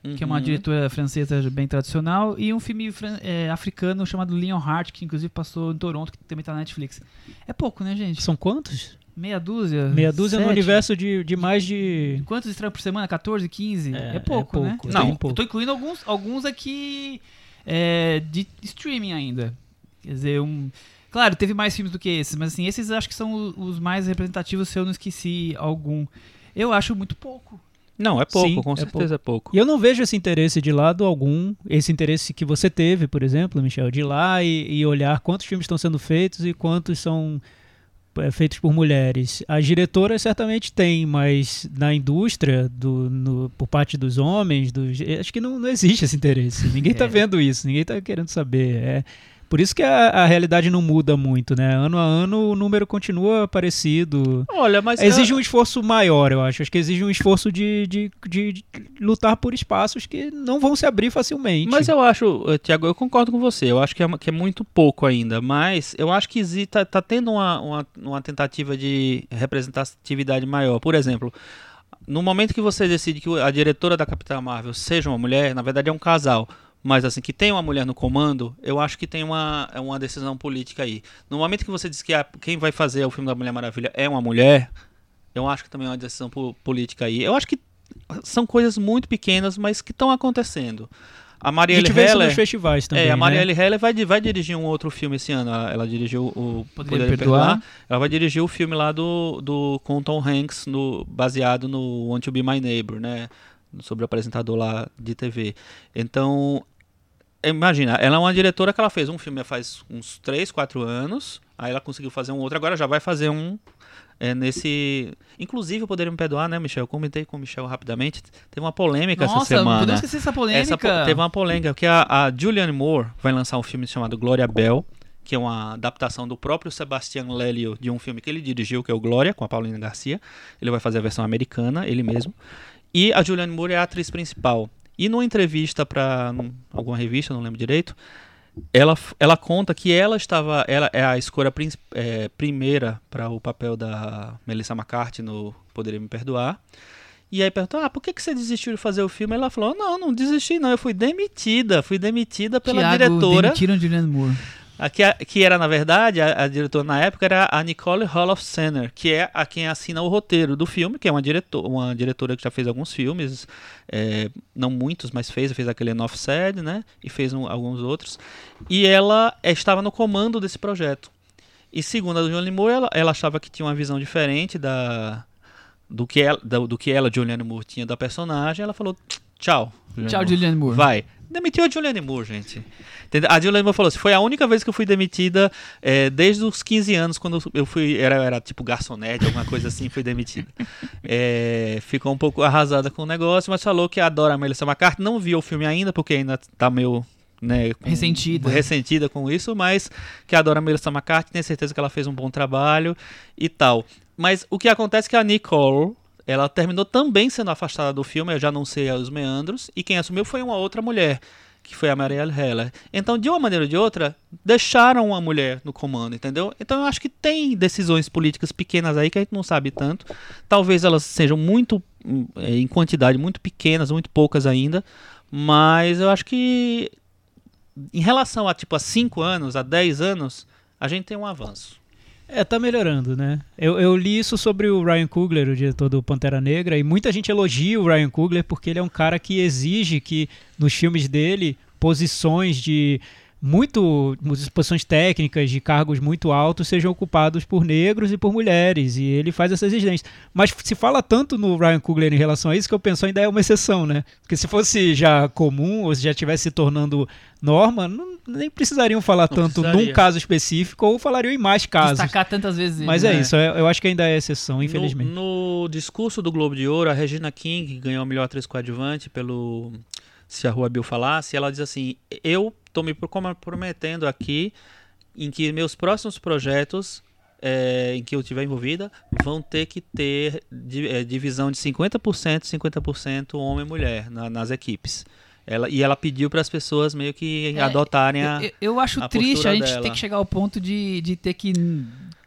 Jaoui, que é uma Uhum. diretora francesa bem tradicional. E um filme é, africano chamado Lionheart, que inclusive passou em Toronto, que também tá na Netflix. É pouco, né, gente? São quantos? Meia dúzia? Meia dúzia no Sete? universo de, de mais de. Quantos estreiam por semana? 14, 15? É, É, pouco, é né? pouco, Eu Não, pouco. Eu tô incluindo alguns, alguns aqui é, de streaming ainda. Quer dizer, um. Claro, teve mais filmes do que esses, mas assim, esses acho que são os mais representativos se eu não esqueci algum. Eu acho muito pouco. Não, é pouco, Sim, com é certeza é pouco. E eu não vejo esse interesse de lado algum, esse interesse que você teve, por exemplo, Michel, de ir lá e, e olhar quantos filmes estão sendo feitos e quantos são é, feitos por mulheres. As diretoras certamente têm, mas na indústria, do, no- por parte dos homens, dos, acho que não, não existe esse interesse. Ninguém está É. vendo isso, ninguém está querendo saber. É, por isso que a, a realidade não muda muito, né? Ano a ano o número continua parecido. Olha, mas. Exige um esforço maior, eu acho. Acho que exige um esforço de, de, de- de lutar por espaços que não vão se abrir facilmente. Mas eu acho, eh, Tiago, eu concordo com você. Eu acho que é, que é muito pouco ainda. Mas eu acho que exi- tá, tá tendo uma, uma, uma tentativa de representatividade maior. Por exemplo, no momento que você decide que a diretora da Capitã Marvel seja uma mulher, na verdade é um casal, mas assim, que tem uma mulher no comando, eu acho que tem uma, é uma decisão política aí. No momento que você diz que a, quem vai fazer o filme da Mulher Maravilha é uma mulher, eu acho que também é uma decisão po- política aí. Eu acho que são coisas muito pequenas, mas que estão acontecendo. A A Marielle vê isso nos Heller, festivais também, é, a né? Marielle Heller vai, vai dirigir um outro filme esse ano. Ela, ela dirigiu o Poderia Poderia Perdoar. Perdoar. Ela vai dirigir o filme lá do, do com Tom Hanks, no, baseado no Want to Be My Neighbor, né? Sobre o apresentador lá de TV. Então, imagina, ela é uma diretora que ela fez um filme faz uns 3, 4 anos. Aí ela conseguiu fazer um outro, agora já vai fazer um é, nesse. Inclusive, eu poderia me perdoar, né, Michel? Eu comentei com o Michel rapidamente. Teve uma polêmica essa Nossa, não semana. podemos esquecer essa polêmica. Essa teve uma polêmica, porque a, a Julianne Moore vai lançar um filme chamado Glória Bell, que é uma adaptação do próprio Sebastian Lelio de um filme que ele dirigiu, que é o Glória, com a Paulina Garcia. Ele vai fazer a versão americana, ele mesmo. E a Julianne Moore é a atriz principal. E numa entrevista para alguma revista, não lembro direito, ela, ela conta que ela estava, ela é a escolha é, primeira para o papel da Melissa McCarthy no Poderia Me Perdoar. E aí perguntou, ah, por que, que você desistiu de fazer o filme? Ela falou, não, não desisti não, eu fui demitida, fui demitida pela Thiago, diretora, demitiram Julianne Moore. A que, a- que era, na verdade, a, a diretora na época era a Nicole Holofcener, que é a quem assina o roteiro do filme, que é uma, diretor, uma diretora que já fez alguns filmes, é, não muitos, mas fez, fez aquele Enough Said, né, e fez um- alguns outros, e ela eh, estava no comando desse projeto. E segundo a Julianne Moore, ela, ela achava que tinha uma visão diferente da, do, que ela, da- do que ela, Julianne Moore, tinha da personagem, ela falou, tchau. Tchau, Moore. Julianne Moore. Vai. Demitiu a Julianne Moore, gente. A Julianne Moore falou assim, foi a única vez que eu fui demitida é, desde os 15 anos, quando eu fui, era, era tipo garçonete, alguma coisa assim, fui demitida. É, ficou um pouco arrasada com o negócio, mas falou que adora a Melissa McCarthy, não viu o filme ainda, porque ainda tá meio... Né, com- Ressentida. ressentida com isso, mas que adora a Melissa McCarthy, tem certeza que ela fez um bom trabalho e tal. Mas o que acontece é que a Nicole, ela terminou também sendo afastada do filme, eu já não sei os meandros, e quem assumiu foi uma outra mulher, que foi a Marielle Heller. Então, de uma maneira ou de outra, deixaram uma mulher no comando, entendeu? Então, eu acho que tem decisões políticas pequenas aí que a gente não sabe tanto. Talvez elas sejam muito, hum, eh, em quantidade, muito pequenas, muito poucas ainda, mas eu acho que em relação a tipo a 5 anos, a 10 anos, a gente tem um avanço. É, tá melhorando, né? Eu, eu li isso sobre o Ryan Coogler, o diretor do Pantera Negra, e muita gente elogia o Ryan Coogler porque ele é um cara que exige que nos filmes dele posições de muito posições técnicas de cargos muito altos sejam ocupados por negros e por mulheres e ele faz essas exigências mas se fala tanto no Ryan Coogler em relação a isso que eu penso ainda é uma exceção né porque se fosse já comum ou se já estivesse se tornando norma não, nem precisariam falar Não tanto precisaria. num caso específico ou falariam em mais casos Destacar tantas vezes. mas né? é isso, é- eu acho que ainda é exceção, infelizmente. No, no discurso do Globo de Ouro, a Regina King ganhou a melhor atriz coadjuvante pelo Se a Rua Bill Falasse, ela diz assim: Eu tô me comprometendo aqui em que meus próximos projetos é, em que eu estiver envolvida vão ter que ter é, divisão de 50%, 50% homem e mulher na- nas equipes. Ela, e ela pediu para as pessoas meio que É, adotarem a. Eu, eu- acho a triste a gente dela. ter que chegar ao ponto de, de ter que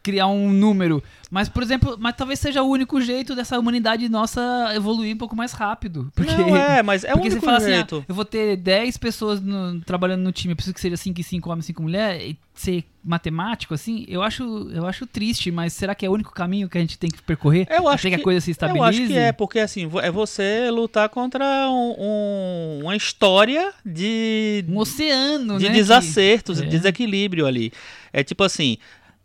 criar um número. Mas, por exemplo, mas talvez seja o único jeito dessa humanidade nossa evoluir um pouco mais rápido. Porque, Não, é, mas é o porque você único fala assim, jeito. ah, eu vou ter 10 pessoas no- trabalhando no time, eu preciso que seja 5 e 5 homens e 5 mulheres, e ser matemático, assim, eu acho, eu acho triste, mas será que é o único caminho que a gente tem que percorrer? Eu acho até que, a que- coisa se estabilize? Eu acho que é, porque assim, é você lutar contra um- um- uma história de, Um oceano, de né? que- desacertos, É. de desequilíbrio ali. É tipo assim,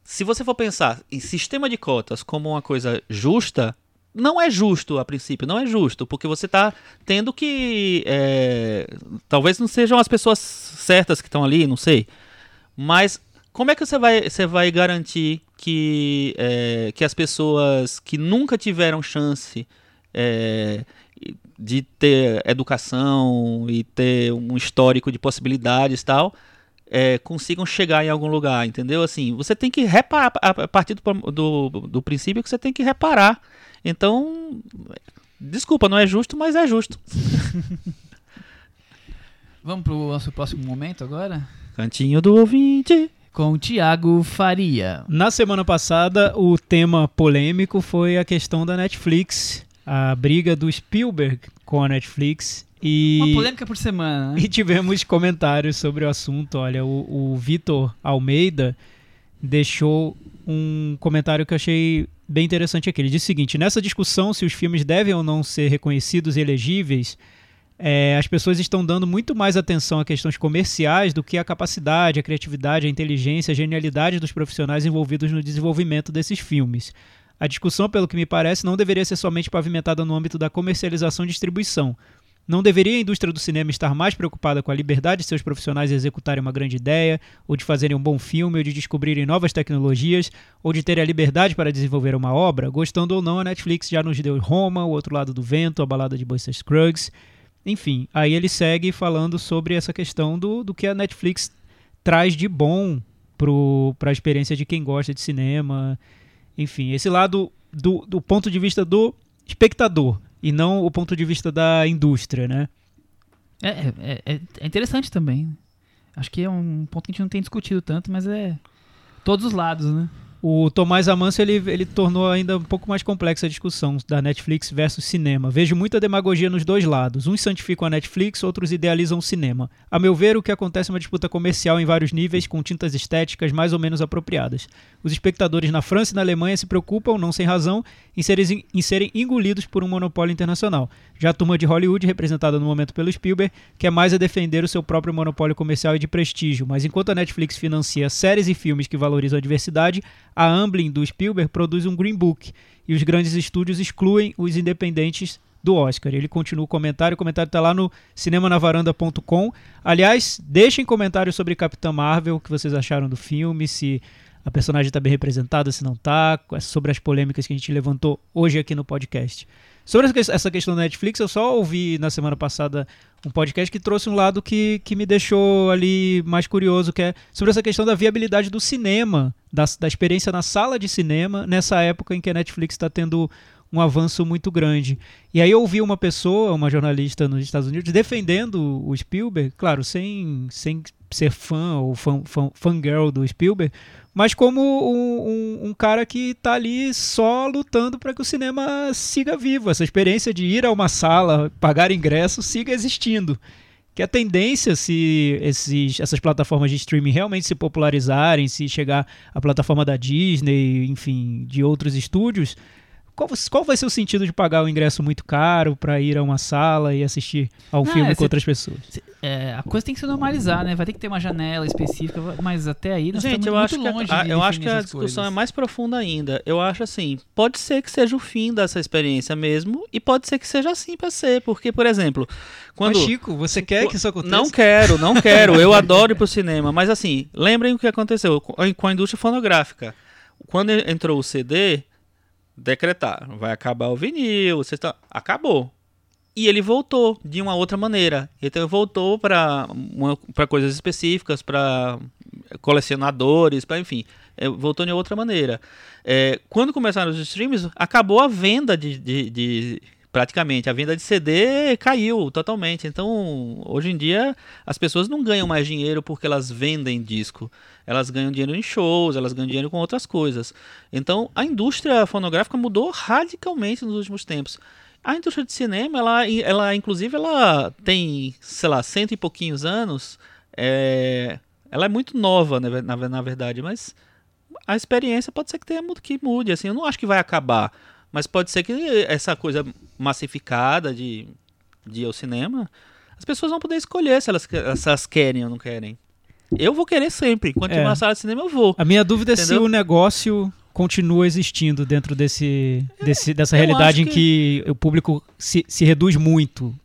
se você for pensar em sistema de cotas como uma coisa justa, não é justo a princípio, não é justo, porque você está tendo que. é, talvez não sejam as pessoas certas que estão ali, não sei. Mas como é que você vai, você vai garantir que, é, que as pessoas que nunca tiveram chance é, de ter educação e ter um histórico de possibilidades e tal, é, consigam chegar em algum lugar, entendeu? Assim, você tem que reparar, a partir do, do, do princípio que você tem que reparar. Então, desculpa, não é justo, mas é justo. Vamos pro nosso próximo momento agora? Cantinho do ouvinte. Com o Thiago Faria. Na semana passada, o tema polêmico foi a questão da Netflix a briga do Spielberg com a Netflix e Uma polêmica por semana, né? e tivemos comentários sobre o assunto. Olha, o, o Vitor Almeida deixou um comentário que eu achei bem interessante aqui. Ele disse o seguinte: nessa discussão se os filmes devem ou não ser reconhecidos e elegíveis, é, as pessoas estão dando muito mais atenção a questões comerciais do que a capacidade, a criatividade, a inteligência, a genialidade dos profissionais envolvidos no desenvolvimento desses filmes. A discussão, pelo que me parece, não deveria ser somente pavimentada no âmbito da comercialização e distribuição. Não deveria a indústria do cinema estar mais preocupada com a liberdade de seus profissionais executarem uma grande ideia, ou de fazerem um bom filme, ou de descobrirem novas tecnologias, ou de terem a liberdade para desenvolver uma obra? Gostando ou não, a Netflix já nos deu Roma, O Outro Lado do Vento, A Balada de Buster Scruggs. Enfim, aí ele segue falando sobre essa questão do, do que a Netflix traz de bom para a experiência de quem gosta de cinema. Enfim, esse lado do, do ponto de vista do espectador e não o ponto de vista da indústria, né? É, é, é, é interessante também. Acho que é um ponto que a gente não tem discutido tanto, mas é todos os lados, né? O Tomás Amâncio ele, ele tornou ainda um pouco mais complexa a discussão da Netflix versus cinema. Vejo muita demagogia nos dois lados. Uns santificam a Netflix, outros idealizam o cinema. A meu ver, o que acontece é uma disputa comercial em vários níveis, com tintas estéticas mais ou menos apropriadas. Os espectadores na França e na Alemanha se preocupam, não sem razão, em serem, em serem engolidos por um monopólio internacional. Já a turma de Hollywood, representada no momento pelo Spielberg, quer mais a defender o seu próprio monopólio comercial e de prestígio. Mas enquanto a Netflix financia séries e filmes que valorizam a diversidade, a Amblin do Spielberg produz um Green Book e os grandes estúdios excluem os independentes do Oscar. Ele continua o comentário, o comentário está lá no cinemanavaranda.com. Aliás, deixem comentários sobre Capitã Marvel, o que vocês acharam do filme, se a personagem está bem representada, se não está, sobre as polêmicas que a gente levantou hoje aqui no podcast. Sobre essa questão da Netflix, eu só ouvi na semana passada um podcast que trouxe um lado que, que me deixou ali mais curioso, que é sobre essa questão da viabilidade do cinema, da, da experiência na sala de cinema, nessa época em que a Netflix está tendo um avanço muito grande. E aí eu ouvi uma pessoa, uma jornalista nos Estados Unidos, defendendo o Spielberg, claro, sem, sem ser fã ou fã, fã, fangirl do Spielberg, mas como um, um, um cara que está ali só lutando para que o cinema siga vivo, essa experiência de ir a uma sala, pagar ingresso, siga existindo. Que a tendência, se esses, essas plataformas de streaming realmente se popularizarem, se chegar à plataforma da Disney, enfim, de outros estúdios, qual, qual vai ser o sentido de pagar um ingresso muito caro para ir a uma sala e assistir ao Não, filme é, com cê- outras pessoas? É, a coisa tem que se normalizar, né? Vai ter que ter uma janela específica, mas até aí nós Gente, estamos eu muito acho, que a, de eu acho que a discussão coisas. é mais profunda ainda. Eu acho assim, pode ser que seja o fim dessa experiência mesmo, e pode ser que seja assim pra ser. Porque, por exemplo, quando. Mas, Chico, você quer que isso aconteça? Não quero, não quero. Eu adoro ir pro cinema. Mas assim, lembrem o que aconteceu com a com a indústria fonográfica. Quando entrou o CD, decretaram, vai acabar o vinil, você está... acabou. E ele voltou de uma outra maneira. Então ele voltou para para coisas específicas, para colecionadores, para enfim, é, voltou de outra maneira. É, quando começaram os streams, acabou a venda de, de, de- praticamente a venda de CD caiu totalmente. Então hoje em dia as pessoas não ganham mais dinheiro porque elas vendem disco. Elas ganham dinheiro em shows, elas ganham dinheiro com outras coisas. Então a indústria fonográfica mudou radicalmente nos últimos tempos. A indústria de cinema, ela, ela inclusive, ela tem, sei lá, cento e pouquinhos anos. É, ela é muito nova, né, na, na verdade, mas a experiência pode ser que tenha que mude. Assim, eu não acho que vai acabar, mas pode ser que essa coisa massificada de, de ir ao cinema, as pessoas vão poder escolher se elas, que- se elas querem ou não querem. Eu vou querer sempre. Enquanto É. uma sala de cinema, eu vou. A minha dúvida é se Entendeu? o negócio continua existindo dentro desse, desse- dessa eu realidade em acho que o público se, se reduz muito.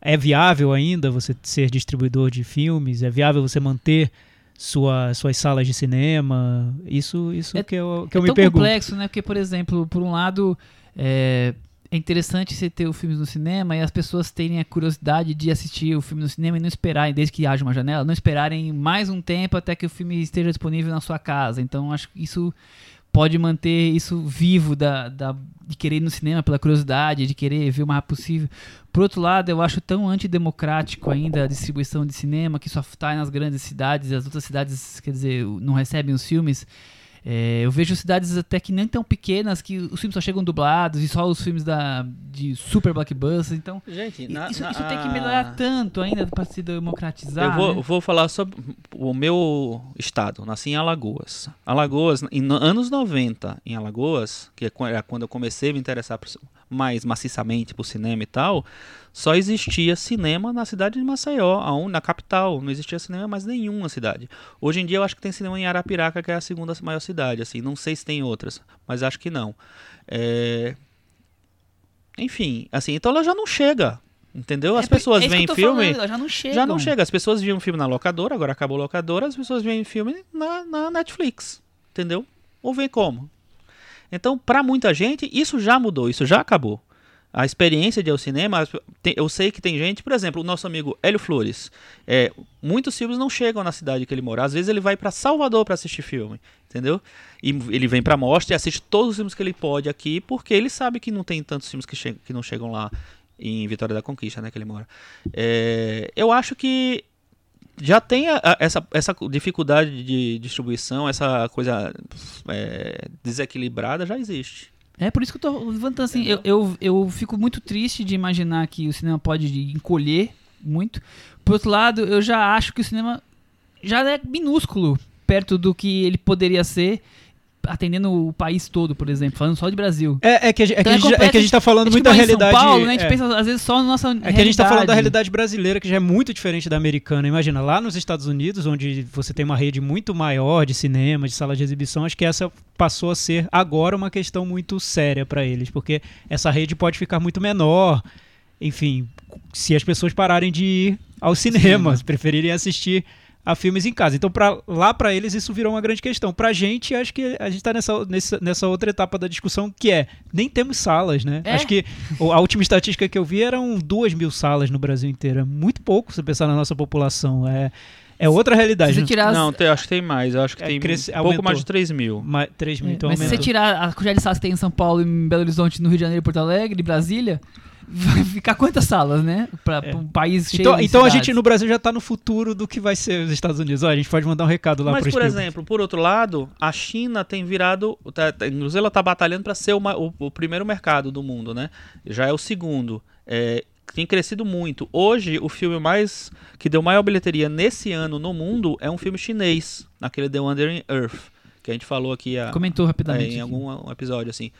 É viável ainda você ser distribuidor de filmes? É viável você manter sua, suas salas de cinema? Isso, isso É- que eu, que é eu me tão pergunto. complexo, né? Porque, por exemplo, por um lado, é, é interessante você ter o filme no cinema e as pessoas terem a curiosidade de assistir o filme no cinema e não esperarem, desde que haja uma janela, não esperarem mais um tempo até que o filme esteja disponível na sua casa. Então, acho que isso pode manter isso vivo da, da- de querer ir no cinema pela curiosidade, de querer ver o mais possível. Por outro lado, eu acho tão antidemocrático ainda a distribuição de cinema que só está nas grandes cidades e as outras cidades, quer dizer, não recebem os filmes. É, eu vejo cidades até que nem tão pequenas que os filmes só chegam dublados e só os filmes da, de super blockbusters. Então, Gente, na- isso, na- isso tem que melhorar tanto ainda para se democratizar. Eu vou, né? vou falar sobre o meu estado. Nasci em Alagoas. Alagoas, em no- anos 90, em Alagoas, que é era quando eu comecei a me interessar por- mais maciçamente por cinema e tal, só existia cinema na cidade de Maceió, na capital. Não existia cinema mais nenhum na cidade. Hoje em dia eu acho que tem cinema em Arapiraca, que é a segunda maior cidade. Assim, não sei se tem outras, mas acho que não. É, Enfim, assim, então ela já não chega. Entendeu? As É pessoas é veem filme. falando, já não chegam. Já não chega. As pessoas viam filme na locadora, agora acabou a locadora, as pessoas veem filme na, na Netflix. Entendeu? Ou vem como? Então, pra muita gente, isso já mudou, isso já acabou. A experiência de ir ao cinema, eu sei que tem gente, por exemplo, o nosso amigo Hélio Flores. É, muitos filmes não chegam na cidade que ele mora. Às vezes ele vai pra Salvador pra assistir filme, entendeu? E ele vem pra mostra e assiste todos os filmes que ele pode aqui, porque ele sabe que não tem tantos filmes que, che- que não chegam lá em Vitória da Conquista, né, que ele mora. É, eu acho que já tem a- a- essa, essa dificuldade de distribuição, essa coisa é, desequilibrada, já existe. É por isso que eu tô levantando assim. Eu, eu, eu fico muito triste de imaginar que o cinema pode encolher muito. Por outro lado, eu já acho que o cinema já é minúsculo perto do que ele poderia ser, atendendo o país todo, por exemplo, falando só de Brasil. É, é que, a gente- é que Então a é gente, é que a completo- gente tá falando A gente muito da mora em realidade. São Paulo, né? A gente é. pensa às vezes só na nossa É que a gente tá falando da realidade. realidade brasileira, que já é muito diferente da americana. Imagina, lá nos Estados Unidos, onde você tem uma rede muito maior de cinema, de sala de exibição, acho que essa passou a ser agora uma questão muito séria para eles, porque essa rede pode ficar muito menor. Enfim, se as pessoas pararem de ir ao cinema, se preferirem assistir a filmes em casa. Então, pra, lá para eles, isso virou uma grande questão. Pra gente, acho que a gente tá nessa, nessa, nessa outra etapa da discussão, que é, nem temos salas, né? É. Acho que a última estatística que eu vi eram duas mil salas no Brasil inteiro. É muito pouco se pensar na nossa população. É, é outra Se realidade. você tirar as- Não, tem- acho que tem mais. Eu acho que É, tem cresce- pouco aumentou. mais de 3 mil. Ma- 3 mil, então Mas se você aumentou. tirar a quantidade de salas que tem em São Paulo, em Belo Horizonte, no Rio de Janeiro, Porto Alegre, Brasília, vai ficar quantas salas, né? Pra, É. um país cheio Então, de então a gente no Brasil já tá no futuro do que vai ser os Estados Unidos. Ó, a gente pode mandar um recado lá Mas, pro por Spielberg. exemplo, por outro lado, a China tem virado. Tá, tá- inclusive, ela está batalhando para ser uma- o, o primeiro mercado do mundo, né? Já é o segundo. É, tem crescido muito. Hoje, o filme mais que deu maior bilheteria nesse ano no mundo é um filme chinês, aquele The Wandering Earth, que a gente falou aqui a, Comentou é, rapidamente. em aqui. algum um episódio assim.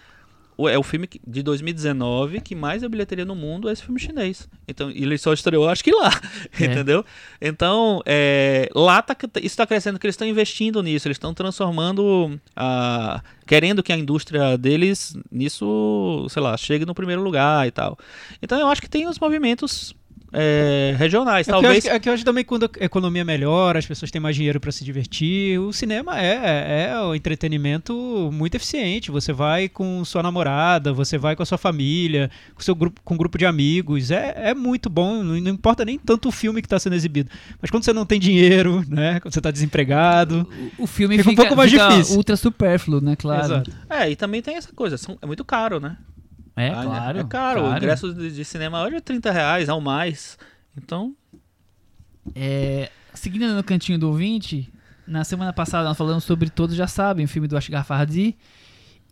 É o filme de 2019 que mais deu bilheteria no mundo é esse filme chinês. Então, ele só estreou, acho que lá, É. entendeu? Então, é, lá tá, isso está crescendo, que eles estão investindo nisso, eles estão transformando, a, querendo que a indústria deles nisso, sei lá, chegue no primeiro lugar e tal. Então, eu acho que tem os movimentos é, regionais, É talvez. acho, que- é que eu acho também quando a economia melhora, as pessoas têm mais dinheiro para se divertir. O cinema é, é o entretenimento muito eficiente. Você vai com sua namorada, você vai com a sua família, com seu grupo, com um grupo de amigos. É, é muito bom. Não, não importa nem tanto o filme que está sendo exibido. Mas quando você não tem dinheiro, né? Quando você está desempregado. O, o filme Fica fica, um pouco mais fica difícil. ultra supérfluo, né? Claro. Exato. É, e também tem essa coisa, são- é muito caro, né? É, Ah, né? claro. É caro. O ingresso de, cinema hoje é 30 reais ao mais. Então, É, seguindo no cantinho do ouvinte, na semana passada nós falamos sobre Todos Já Sabem, o filme do Ashgar Farhadi.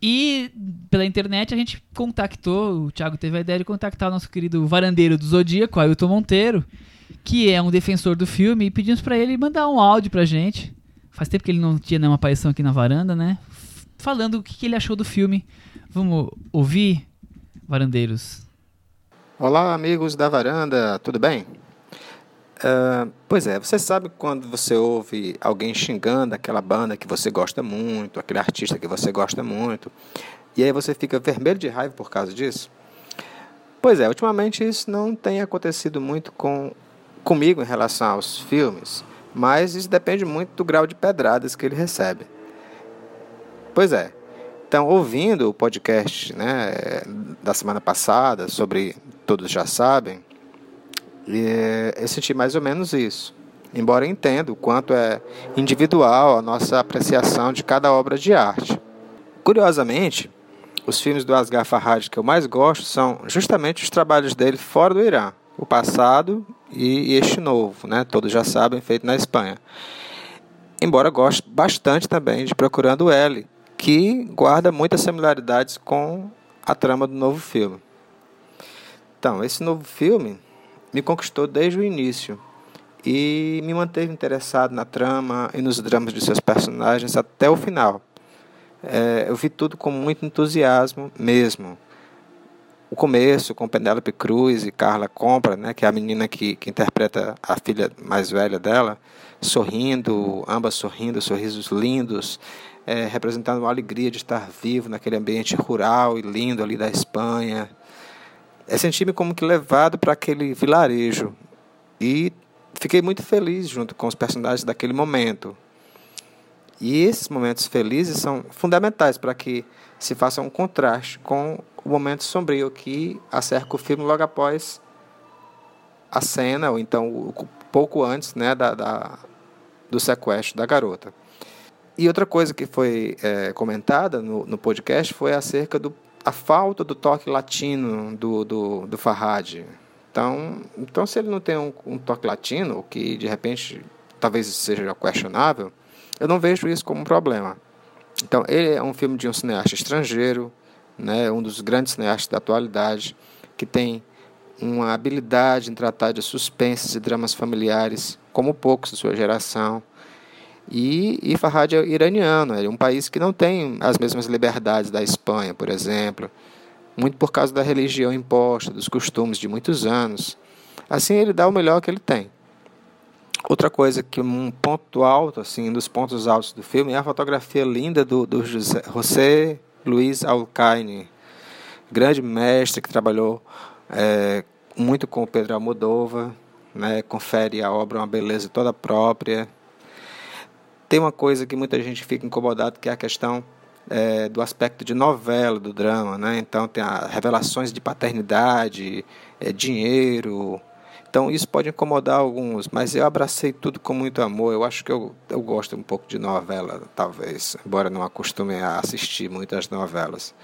E pela internet a gente contactou, o Thiago teve a ideia de contactar o nosso querido varandeiro do Zodíaco, Ailton Monteiro, que é um defensor do filme, e pedimos pra ele mandar um áudio pra gente. Faz tempo que ele não tinha nenhuma aparição aqui na varanda, né? Falando o que que ele achou do filme. Vamos ouvir, varandeiros? Olá, amigos da varanda, tudo bem? Ah, pois é, você sabe quando você ouve alguém xingando aquela banda que você gosta muito, aquele artista que você gosta muito, e aí você fica vermelho de raiva por causa disso? Pois é, ultimamente isso não tem acontecido muito com comigo em relação aos filmes, mas isso depende muito do grau de pedradas que ele recebe. Pois é. Então, ouvindo o podcast né, da semana passada sobre Todos Já Sabem, eh, eu senti mais ou menos isso. Embora entenda o quanto é individual a nossa apreciação de cada obra de arte. Curiosamente, os filmes do Asghar Farhadi que eu mais gosto são justamente os trabalhos dele fora do Irã, o passado e este novo, né? Todos já sabem, feito na Espanha. embora goste bastante também de Procurando L, que guarda muitas similaridades com a trama do novo filme. Então, esse novo filme me conquistou desde o início e me manteve interessado na trama e nos dramas de seus personagens até o final. É, eu vi tudo com muito entusiasmo mesmo. O começo com Penélope Cruz e Carla Compra, né, que é a menina que, que interpreta a filha mais velha dela, sorrindo, ambas sorrindo, sorrisos lindos, é, representando uma alegria de estar vivo naquele ambiente rural e lindo ali da Espanha. É sentir-me como que levado para aquele vilarejo e fiquei muito feliz junto com os personagens daquele momento. E esses momentos felizes são fundamentais para que se faça um contraste com o momento sombrio que acerca o filme logo após a cena, ou então pouco antes né, da, da do sequestro da garota. E outra coisa que foi é, comentada no, no podcast foi acerca do a falta do toque latino do, do, do Farhad. Então, então, se ele não tem um, um toque latino, o que de repente talvez seja questionável, eu não vejo isso como um problema. Então, ele é um filme de um cineasta estrangeiro, né, um dos grandes cineastas da atualidade, que tem uma habilidade em tratar de suspenses e dramas familiares como poucos de sua geração. E, e Farhad é iraniano, é um país que não tem as mesmas liberdades da Espanha, por exemplo, muito por causa da religião imposta, dos costumes de muitos anos. Assim, ele dá o melhor que ele tem. Outra coisa que um ponto alto, assim, um dos pontos altos do filme é a fotografia linda do, do José, José Luiz Alcaine, grande mestre que trabalhou é, muito com o Pedro Almodóvar, né, confere a obra uma beleza toda própria. Tem uma coisa que muita gente fica incomodado, que é a questão é, do aspecto de novela do drama, né? Então tem revelações de paternidade, é, dinheiro. Então isso pode incomodar alguns, mas eu abracei tudo com muito amor. Eu acho que eu, eu gosto um pouco de novela, talvez, embora não acostume a assistir muitas novelas.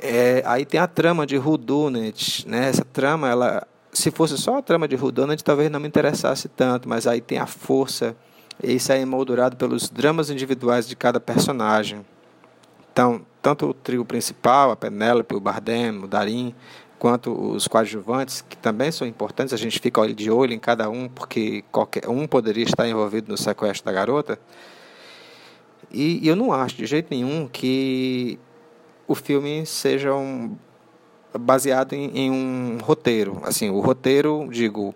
É, aí tem a trama de Rudunet, né? Essa trama, ela, se fosse só a trama de Rudunet, talvez não me interessasse tanto, mas aí tem a força isso é emoldurado pelos dramas individuais de cada personagem. Então, tanto o trio principal, a Penélope, o Bardem, o Darim, quanto os coadjuvantes, que também são importantes, a gente fica de olho em cada um, porque qualquer um poderia estar envolvido no sequestro da garota. E, e eu não acho de jeito nenhum que o filme seja um, baseado em, em, um roteiro. Assim, o roteiro, digo,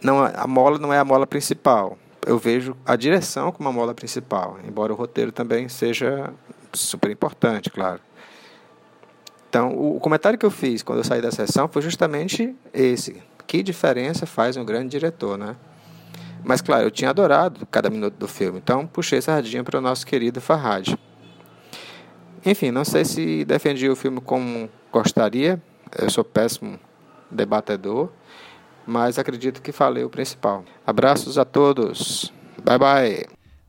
não a mola não é a mola principal eu vejo a direção como a mola principal, embora o roteiro também seja super importante, claro. Então, o comentário que eu fiz quando eu saí da sessão foi justamente esse. Que diferença faz um grande diretor, né? Mas, claro, eu tinha adorado cada minuto do filme, então puxei sardinha para o nosso querido Farhad. Enfim, não sei se defendi o filme como gostaria, eu sou péssimo debatedor, mas acredito que falei o principal. Abraços a todos. Bye bye.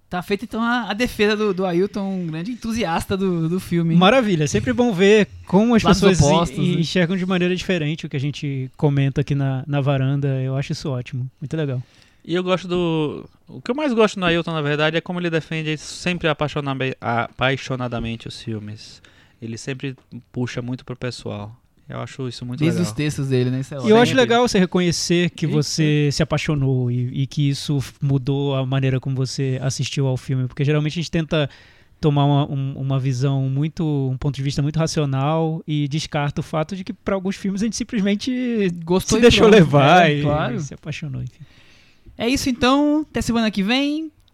Tá feita então a, a, defesa do, do Ailton, um grande entusiasta do, do filme. Maravilha, é sempre bom ver como as Lados pessoas opostos, né? enxergam de maneira diferente o que a gente comenta aqui na, na varanda. Eu acho isso ótimo, muito legal. E eu gosto do. O que eu mais gosto no Ailton, na verdade, é como ele defende sempre apaixonadamente os filmes. Ele sempre puxa muito pro pessoal. Eu acho isso muito Desde legal. os textos dele, né? Isso é e eu acho legal você reconhecer que você se apaixonou e, e, que isso mudou a maneira como você assistiu ao filme. Porque geralmente a gente tenta tomar uma, um, uma visão muito, um ponto de vista muito racional e descarta o fato de que para alguns filmes a gente simplesmente Gostou se deixou pronto. levar é, e, claro. e se apaixonou. Enfim. É isso então, até semana que vem.